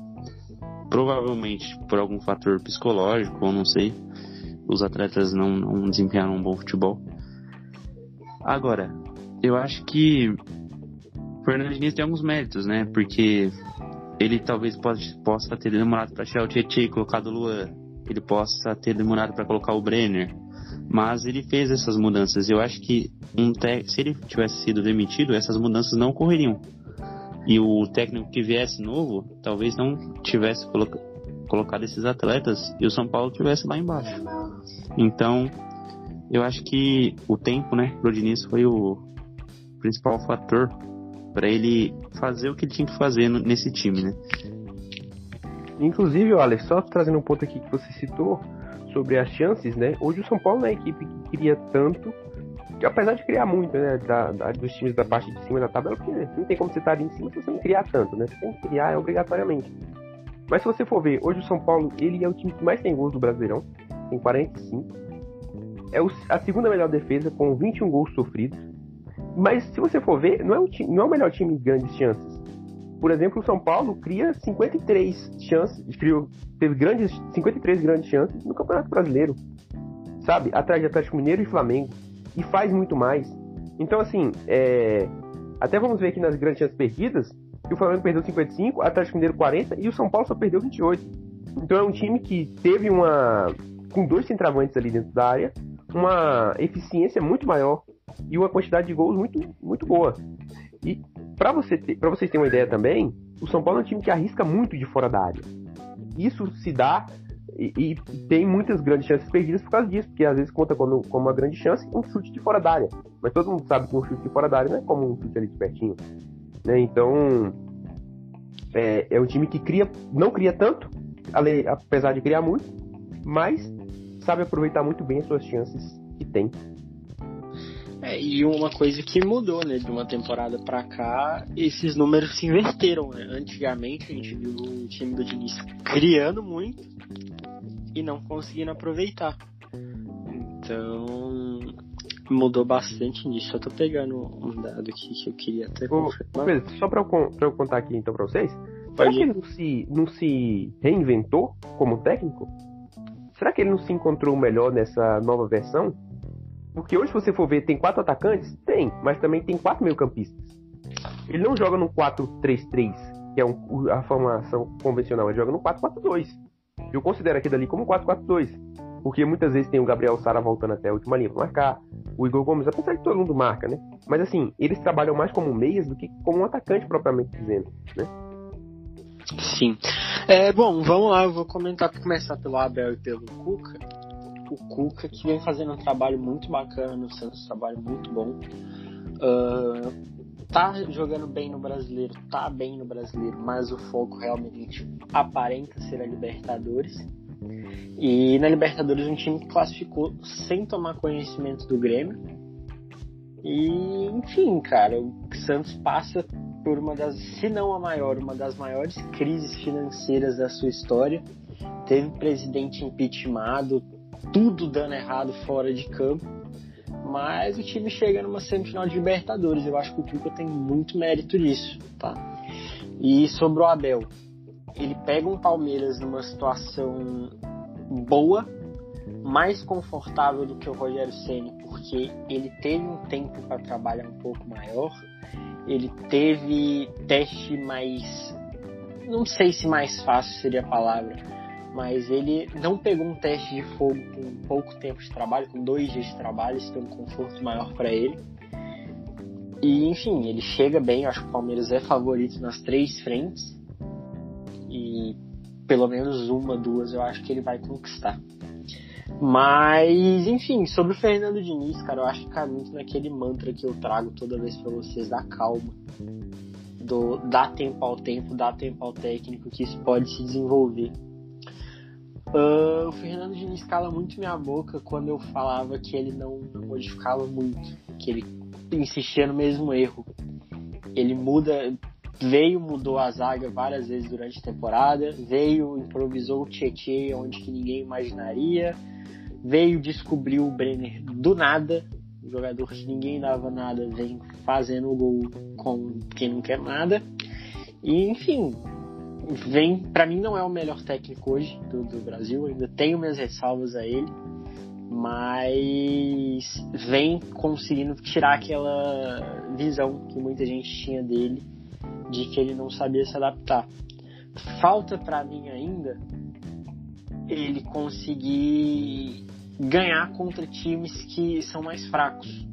Provavelmente por algum fator psicológico, ou não sei, os atletas não, não desempenharam um bom futebol. Agora, eu acho que o Fernando tem alguns méritos, né? Porque ele talvez pode, possa ter demorado para tirar o Tietchan e colocar o Luan. Ele possa ter demorado para colocar o Brenner. Mas ele fez essas mudanças. Eu acho que um se ele tivesse sido demitido, essas mudanças não ocorreriam. E o técnico que viesse novo, talvez não tivesse coloca... colocado esses atletas e o São Paulo tivesse lá embaixo. Então, eu acho que o tempo, né, pro Diniz foi o principal fator para ele fazer o que ele tinha que fazer nesse time, né?
Inclusive, Alex, só trazendo um ponto aqui que você citou sobre as chances, né? Hoje o São Paulo é a equipe que cria tanto, que apesar de criar muito, né? Da, da, dos times da parte de cima da tabela, porque não tem como você estar ali em cima se você não criar tanto, né? Você tem que criar obrigatoriamente. Mas se você for ver, hoje o São Paulo, ele é o time que mais tem gols do Brasileirão, tem 45. É o, a segunda melhor defesa, com 21 gols sofridos. Mas se você for ver, não é, time, não é o melhor time de grandes chances. Por exemplo, o São Paulo cria 53 chances, criou, teve grandes, 53 grandes chances no Campeonato Brasileiro. Sabe? Atrás de Atlético Mineiro e Flamengo. E faz muito mais. Então, assim, é... até vamos ver aqui nas grandes chances perdidas, que o Flamengo perdeu 55, o Atlético Mineiro 40 e o São Paulo só perdeu 28. Então é um time que teve uma. com dois centravantes ali dentro da área, uma eficiência muito maior e uma quantidade de gols muito, muito boa. E para você ter, pra vocês terem uma ideia também, o São Paulo é um time que arrisca muito de fora da área. Isso se dá e, e tem muitas grandes chances perdidas por causa disso, porque às vezes conta como, como uma grande chance um chute de fora da área. Mas todo mundo sabe que um chute de fora da área não é como um chute ali de pertinho. Né? Então, é, é um time que cria, não cria tanto, apesar de criar muito, mas sabe aproveitar muito bem as suas chances que tem.
É, e uma coisa que mudou, né, de uma temporada para cá, esses números se inverteram, né? Antigamente a gente viu o time do Diniz criando muito e não conseguindo aproveitar. Então, mudou bastante nisso. Eu tô pegando um dado aqui que eu queria até confirmar.
Pedro, só pra eu, pra eu contar aqui então pra vocês, será que ele não se, não se reinventou como técnico? Será que ele não se encontrou melhor nessa nova versão? Porque hoje, se você for ver, tem quatro atacantes? Tem, mas também tem quatro meio-campistas. Ele não joga no 4-3-3, que é um, a formação convencional, ele joga no 4-4-2. Eu considero aquilo ali como 4-4-2. Porque muitas vezes tem o Gabriel Sara voltando até a última linha para marcar, o Igor Gomes, apesar de todo mundo marca, né? Mas assim, eles trabalham mais como meias do que como um atacante propriamente dizendo, né?
Sim. É, bom, vamos lá, eu vou comentar começar pelo Abel e pelo Cuca. O Cuca que vem fazendo um trabalho muito bacana no Santos, um trabalho muito bom. Uh, tá jogando bem no brasileiro, tá bem no brasileiro, mas o foco realmente aparenta ser a Libertadores. E na Libertadores um time que classificou sem tomar conhecimento do Grêmio. E enfim, cara, o Santos passa por uma das, se não a maior, uma das maiores crises financeiras da sua história. Teve presidente impeachmentado, tudo dando errado fora de campo. Mas o time chega numa semifinal de Libertadores. Eu acho que o Cuca tem muito mérito nisso, tá? E sobre o Abel, ele pega um Palmeiras numa situação boa, mais confortável do que o Rogério Ceni, porque ele teve um tempo para trabalhar um pouco maior ele teve teste mais. Não sei se mais fácil seria a palavra, mas ele não pegou um teste de fogo com pouco tempo de trabalho, com dois dias de trabalho, isso tem um conforto maior para ele. E, enfim, ele chega bem, acho que o Palmeiras é favorito nas três frentes. E pelo menos uma, duas eu acho que ele vai conquistar. Mas, enfim, sobre o Fernando Diniz, cara, eu acho que cai muito naquele mantra que eu trago toda vez para vocês da calma. Do dá tempo ao tempo, dá tempo ao técnico, que isso pode se desenvolver. Uh, o Fernando Diniz cala muito minha boca quando eu falava que ele não, modificava muito, que ele insistia no mesmo erro. Ele muda, veio, mudou a zaga várias vezes durante a temporada, veio, improvisou o Tietchan onde que ninguém imaginaria, veio, descobriu o Brenner do nada, um jogador que ninguém dava nada, vem fazendo o gol com quem não quer nada. E, enfim, vem, para mim não é o melhor técnico hoje do, do Brasil, ainda tenho minhas ressalvas a ele, mas vem conseguindo tirar aquela visão que muita gente tinha dele de que ele não sabia se adaptar. Falta para mim ainda ele conseguir ganhar contra times que são mais fracos.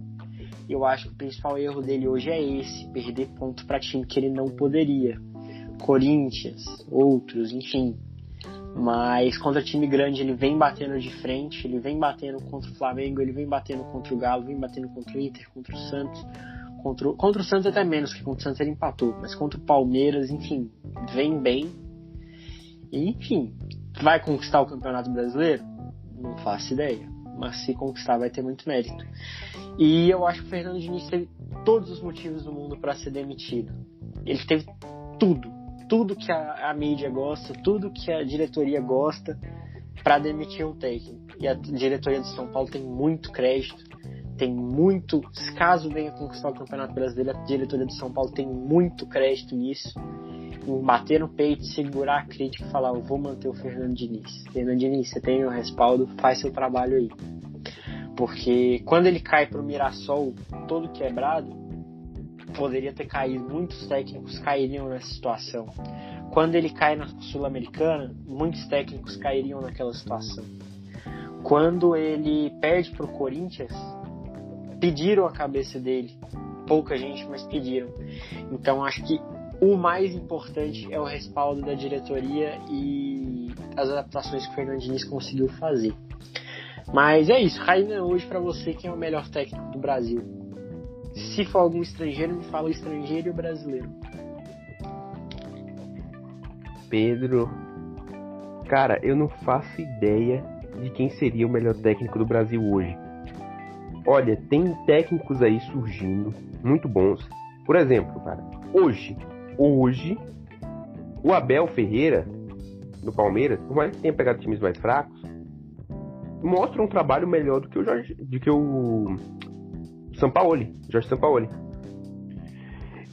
Eu acho que o principal erro dele hoje é esse, perder ponto para time que ele não poderia. Corinthians, outros, enfim. Mas contra time grande ele vem batendo de frente, ele vem batendo contra o Flamengo, ele vem batendo contra o Galo, vem batendo contra o Inter, contra o Santos. Contra o, contra o Santos até menos, que contra o Santos ele empatou, mas contra o Palmeiras, enfim, vem bem. E, enfim, vai conquistar o Campeonato Brasileiro? Não faço ideia. Mas se conquistar vai ter muito mérito. E eu acho que o Fernando Diniz teve todos os motivos do mundo para ser demitido. Ele teve tudo. Tudo que a, a mídia gosta, tudo que a diretoria gosta para demitir um técnico. E a diretoria do São Paulo tem muito crédito tem muito. Caso venha conquistar o Campeonato Brasileiro, a diretoria do São Paulo tem muito crédito nisso. Em bater no peito, segurar a crítica e falar: Eu vou manter o Fernando Diniz. Fernando Diniz, você tem o respaldo, faz seu trabalho aí. Porque quando ele cai pro Mirassol todo quebrado, poderia ter caído. Muitos técnicos cairiam nessa situação. Quando ele cai na Sul-Americana, muitos técnicos cairiam naquela situação. Quando ele perde pro Corinthians, pediram a cabeça dele. Pouca gente, mas pediram. Então acho que o mais importante é o respaldo da diretoria e as adaptações que o Fernando Diniz conseguiu fazer. Mas é isso, Raina, hoje para você quem é o melhor técnico do Brasil? Se for algum estrangeiro, me fala o estrangeiro e o brasileiro.
Pedro, cara, eu não faço ideia de quem seria o melhor técnico do Brasil hoje. Olha, tem técnicos aí surgindo, muito bons. Por exemplo, cara, hoje, hoje, o Abel Ferreira, no Palmeiras, por mais que tenha pegado times mais fracos, mostra um trabalho melhor do que o Jorge, do que o Sampaoli, Jorge Sampaoli.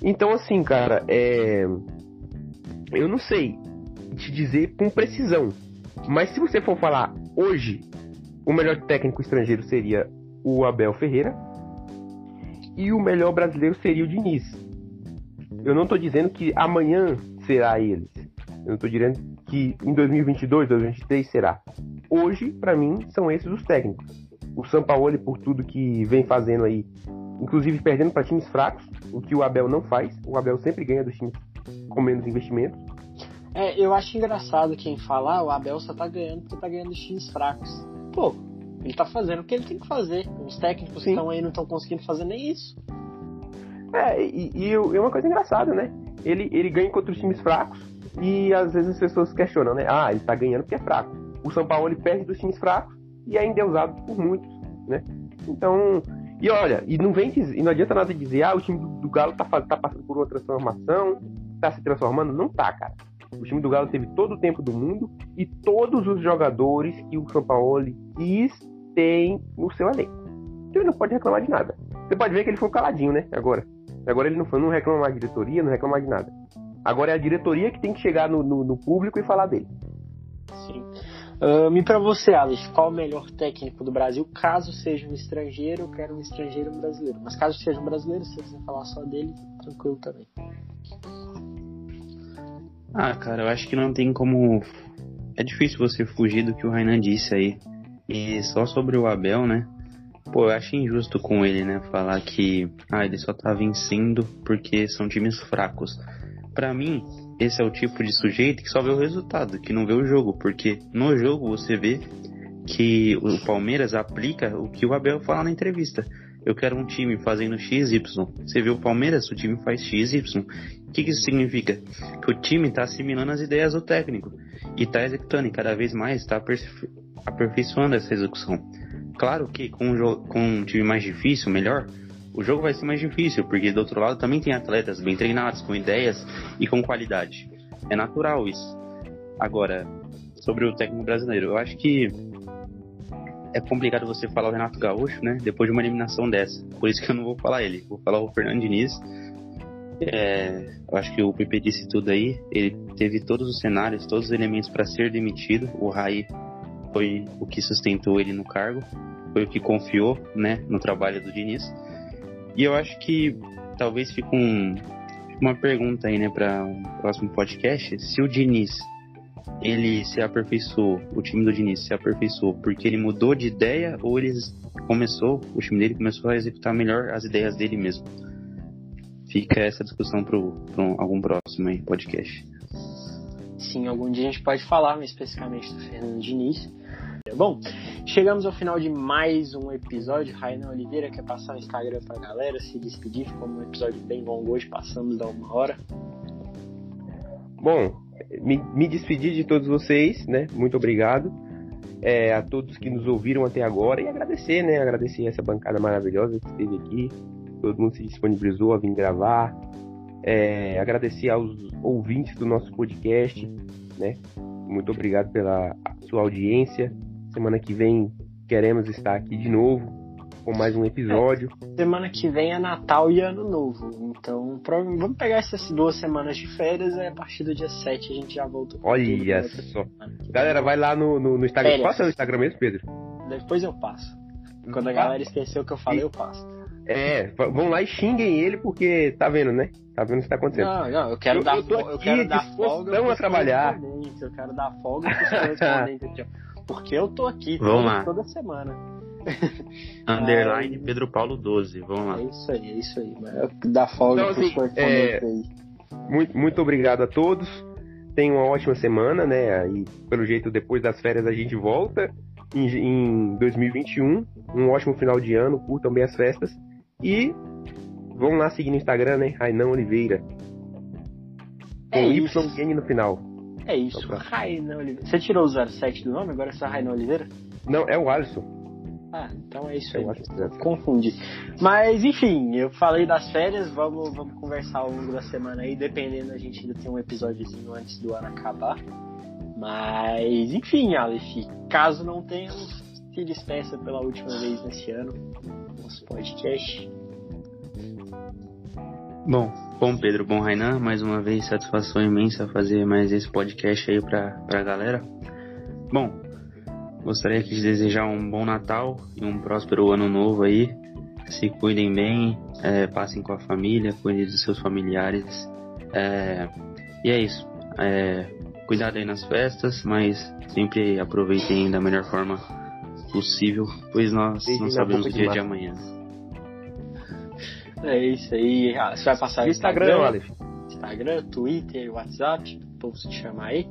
Então, assim, cara, é... eu não sei te dizer com precisão, mas se você for falar hoje, o melhor técnico estrangeiro seria o Abel Ferreira. E o melhor brasileiro seria o Diniz. Eu não estou dizendo que amanhã será eles. Eu não estou dizendo que em 2022, 2023 será. Hoje, para mim, são esses os técnicos. O Sampaoli, por tudo que vem fazendo aí, inclusive perdendo para times fracos, o que o Abel não faz. O Abel sempre ganha dos times com menos investimentos.
É, eu acho engraçado quem fala, ah, o Abel só tá ganhando porque tá ganhando dos times fracos. Pô, ele tá fazendo o que ele tem que fazer. Os técnicos Sim. que estão aí não estão conseguindo fazer nem isso.
É, e, e, e uma coisa engraçada, né? Ele, ele ganha contra os times fracos e às vezes as pessoas questionam, né? Ah, ele tá ganhando porque é fraco. O São Paulo ele perde dos times fracos e é endeusado por muitos, né? Então, e olha, e não vem dizer, e não adianta nada dizer, ah, o time do, Galo tá, tá passando por uma transformação, tá se transformando. Não tá, cara. O time do Galo teve todo o tempo do mundo e todos os jogadores que o Paulo quis tem no seu elenco. Então ele não pode reclamar de nada. Você pode ver que ele foi caladinho, né? Agora. Agora ele não, não reclama mais de diretoria, não reclama mais de nada. Agora é a diretoria que tem que chegar no, no, no público e falar dele.
Sim. Um, e para você, Alex, qual o melhor técnico do Brasil? Caso seja um estrangeiro, eu quero um estrangeiro brasileiro. Mas caso seja um brasileiro, se você quiser falar só dele, tranquilo também.
Ah, cara, eu acho que não tem como. É difícil você fugir do que o Rainan disse aí. E só sobre o Abel, né? Pô, eu acho injusto com ele, né? Falar que ah, ele só tá vencendo porque são times fracos. Para mim, esse é o tipo de sujeito que só vê o resultado, que não vê o jogo, porque no jogo você vê que o Palmeiras aplica o que o Abel fala na entrevista. Eu quero um time fazendo XY. Você vê o Palmeiras, o time faz XY. O que, que isso significa? Que o time está assimilando as ideias do técnico e está executando, e cada vez mais está aperfeiçoando essa execução. Claro que com um, com um time mais difícil, melhor, o jogo vai ser mais difícil, porque do outro lado também tem atletas bem treinados, com ideias e com qualidade. É natural isso. Agora, sobre o técnico brasileiro, eu acho que é complicado você falar o Renato Gaúcho, né? Depois de uma eliminação dessa. Por isso que eu não vou falar ele. Vou falar o Fernando Diniz. É, eu acho que o PP disse tudo aí. Ele teve todos os cenários, todos os elementos para ser demitido. O Raí foi o que sustentou ele no cargo, foi o que confiou, né, no trabalho do Diniz. E eu acho que talvez fique um, uma pergunta aí, né, para um próximo podcast. Se o Diniz ele se aperfeiçoou, o time do Diniz se aperfeiçoou porque ele mudou de ideia ou ele começou, o time dele começou a executar melhor as ideias dele mesmo? Fica essa discussão para algum próximo aí, podcast.
Sim, algum dia a gente pode falar especificamente do Fernando Diniz. Bom, chegamos ao final de mais um episódio. Rainan Oliveira quer passar o Instagram pra galera, se despedir. Ficou um episódio bem longo hoje, passamos da uma hora.
Bom, me, me despedir de todos vocês, né? Muito obrigado. É, a todos que nos ouviram até agora e agradecer, né? Agradecer essa bancada maravilhosa que esteve aqui. Todo mundo se disponibilizou a vir gravar. É, agradecer aos ouvintes do nosso podcast, né? Muito obrigado pela sua audiência. Semana que vem queremos estar aqui de novo com mais um episódio.
É, semana que vem é Natal e Ano Novo. Então, vamos pegar essas duas semanas de férias e a partir do dia 7 a gente já volta.
Olha só. Galera, vai lá no, no, no Instagram. Férias. Passa o Instagram mesmo, Pedro?
Depois eu passo. Quando a galera esqueceu o que eu falei, eu passo.
É, vão lá e xinguem ele porque tá vendo, né? Tá vendo o que tá acontecendo.
Não, não, eu quero eu, dar,
eu,
eu quero dar folga
a trabalhar.
Eu quero dar folga pros correspondentes. porque eu tô aqui
toda,
toda semana.
Underline Pedro Paulo 12, vamos lá.
É isso aí, é isso aí. Dá folga então, assim,
é... Muito, muito obrigado a todos. Tenham uma ótima semana, né? E pelo jeito, depois das férias a gente volta em, em 2021. Um ótimo final de ano, curtam bem as festas. E vão lá seguir no Instagram, né? Rainan Oliveira. Com é YN no final.
É isso, Rainan Oliveira. Você tirou o 07 do nome, agora é só Rainan Oliveira?
Não, é o Alisson.
Ah, então é isso aí. Confundi. Mas enfim, eu falei das férias, vamos, vamos conversar ao longo da semana aí, dependendo, a gente ainda tem um episódiozinho antes do ano acabar. Mas enfim, Aleph, caso não tenhamos, se despeça pela última vez nesse ano, nosso podcast.
Bom, bom Pedro, bom Rainan, mais uma vez satisfação imensa fazer mais esse podcast aí pra, pra galera. Bom, Gostaria aqui de desejar um bom Natal e um próspero ano novo aí. Se cuidem bem, é, passem com a família, cuidem dos seus familiares. É, e é isso. É, cuidado aí nas festas, mas sempre aproveitem da melhor forma possível, pois nós não sabemos o dia de amanhã.
É isso aí. Ah, você vai passar Instagram, Instagram, Instagram, Twitter, WhatsApp, o povo se chamar aí.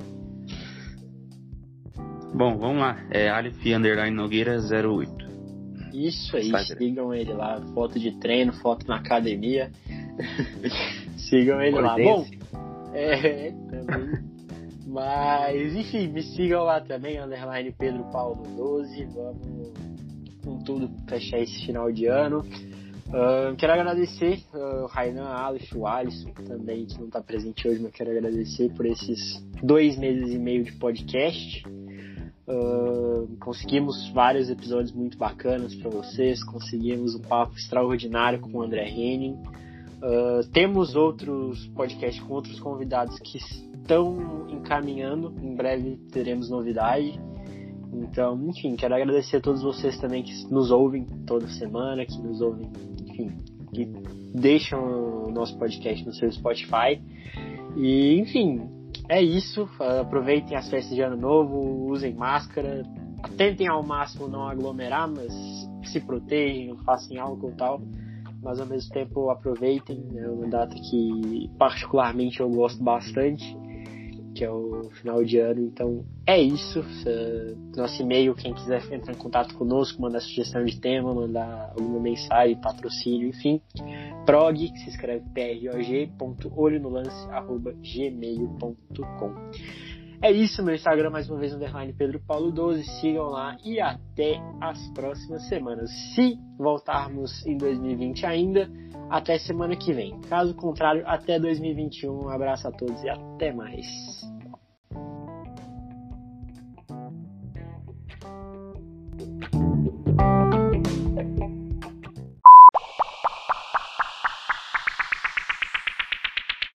Bom, vamos lá. É Aleph Underline Nogueira 08.
Isso aí, Instagram. sigam ele lá. Foto de treino, foto na academia. sigam ele lá. Bom, é, também. Mas, enfim, me sigam lá também, underline Pedro Paulo 12. Vamos com tudo fechar esse final de ano. Quero agradecer uh, o Rainan, Aleph, o Alisson também, que não está presente hoje, mas quero agradecer por esses dois meses e meio de podcast. Uh, conseguimos vários episódios muito bacanas para vocês, conseguimos um papo extraordinário com o André Henning. Uh, temos outros podcasts com outros convidados que estão encaminhando, em breve teremos novidade. Então, enfim, quero agradecer a todos vocês também que nos ouvem toda semana, que nos ouvem, enfim, que deixam o nosso podcast no seu Spotify. E, enfim, é isso. Aproveitem as festas de ano novo, usem máscara, tentem ao máximo não aglomerar, mas se protejam, façam álcool e tal, mas ao mesmo tempo aproveitem, é uma data que particularmente eu gosto bastante, que é o final de ano, então é isso. Nosso e-mail, quem quiser entrar em contato conosco, mandar sugestão de tema, mandar alguma mensagem, patrocínio, enfim, prog, que se escreve prog, É isso, meu Instagram mais uma vez, underline Pedro Paulo 12. Sigam lá e até as próximas semanas. Se voltarmos em 2020 ainda, até semana que vem. Caso contrário, até 2021. Um abraço a todos e até mais.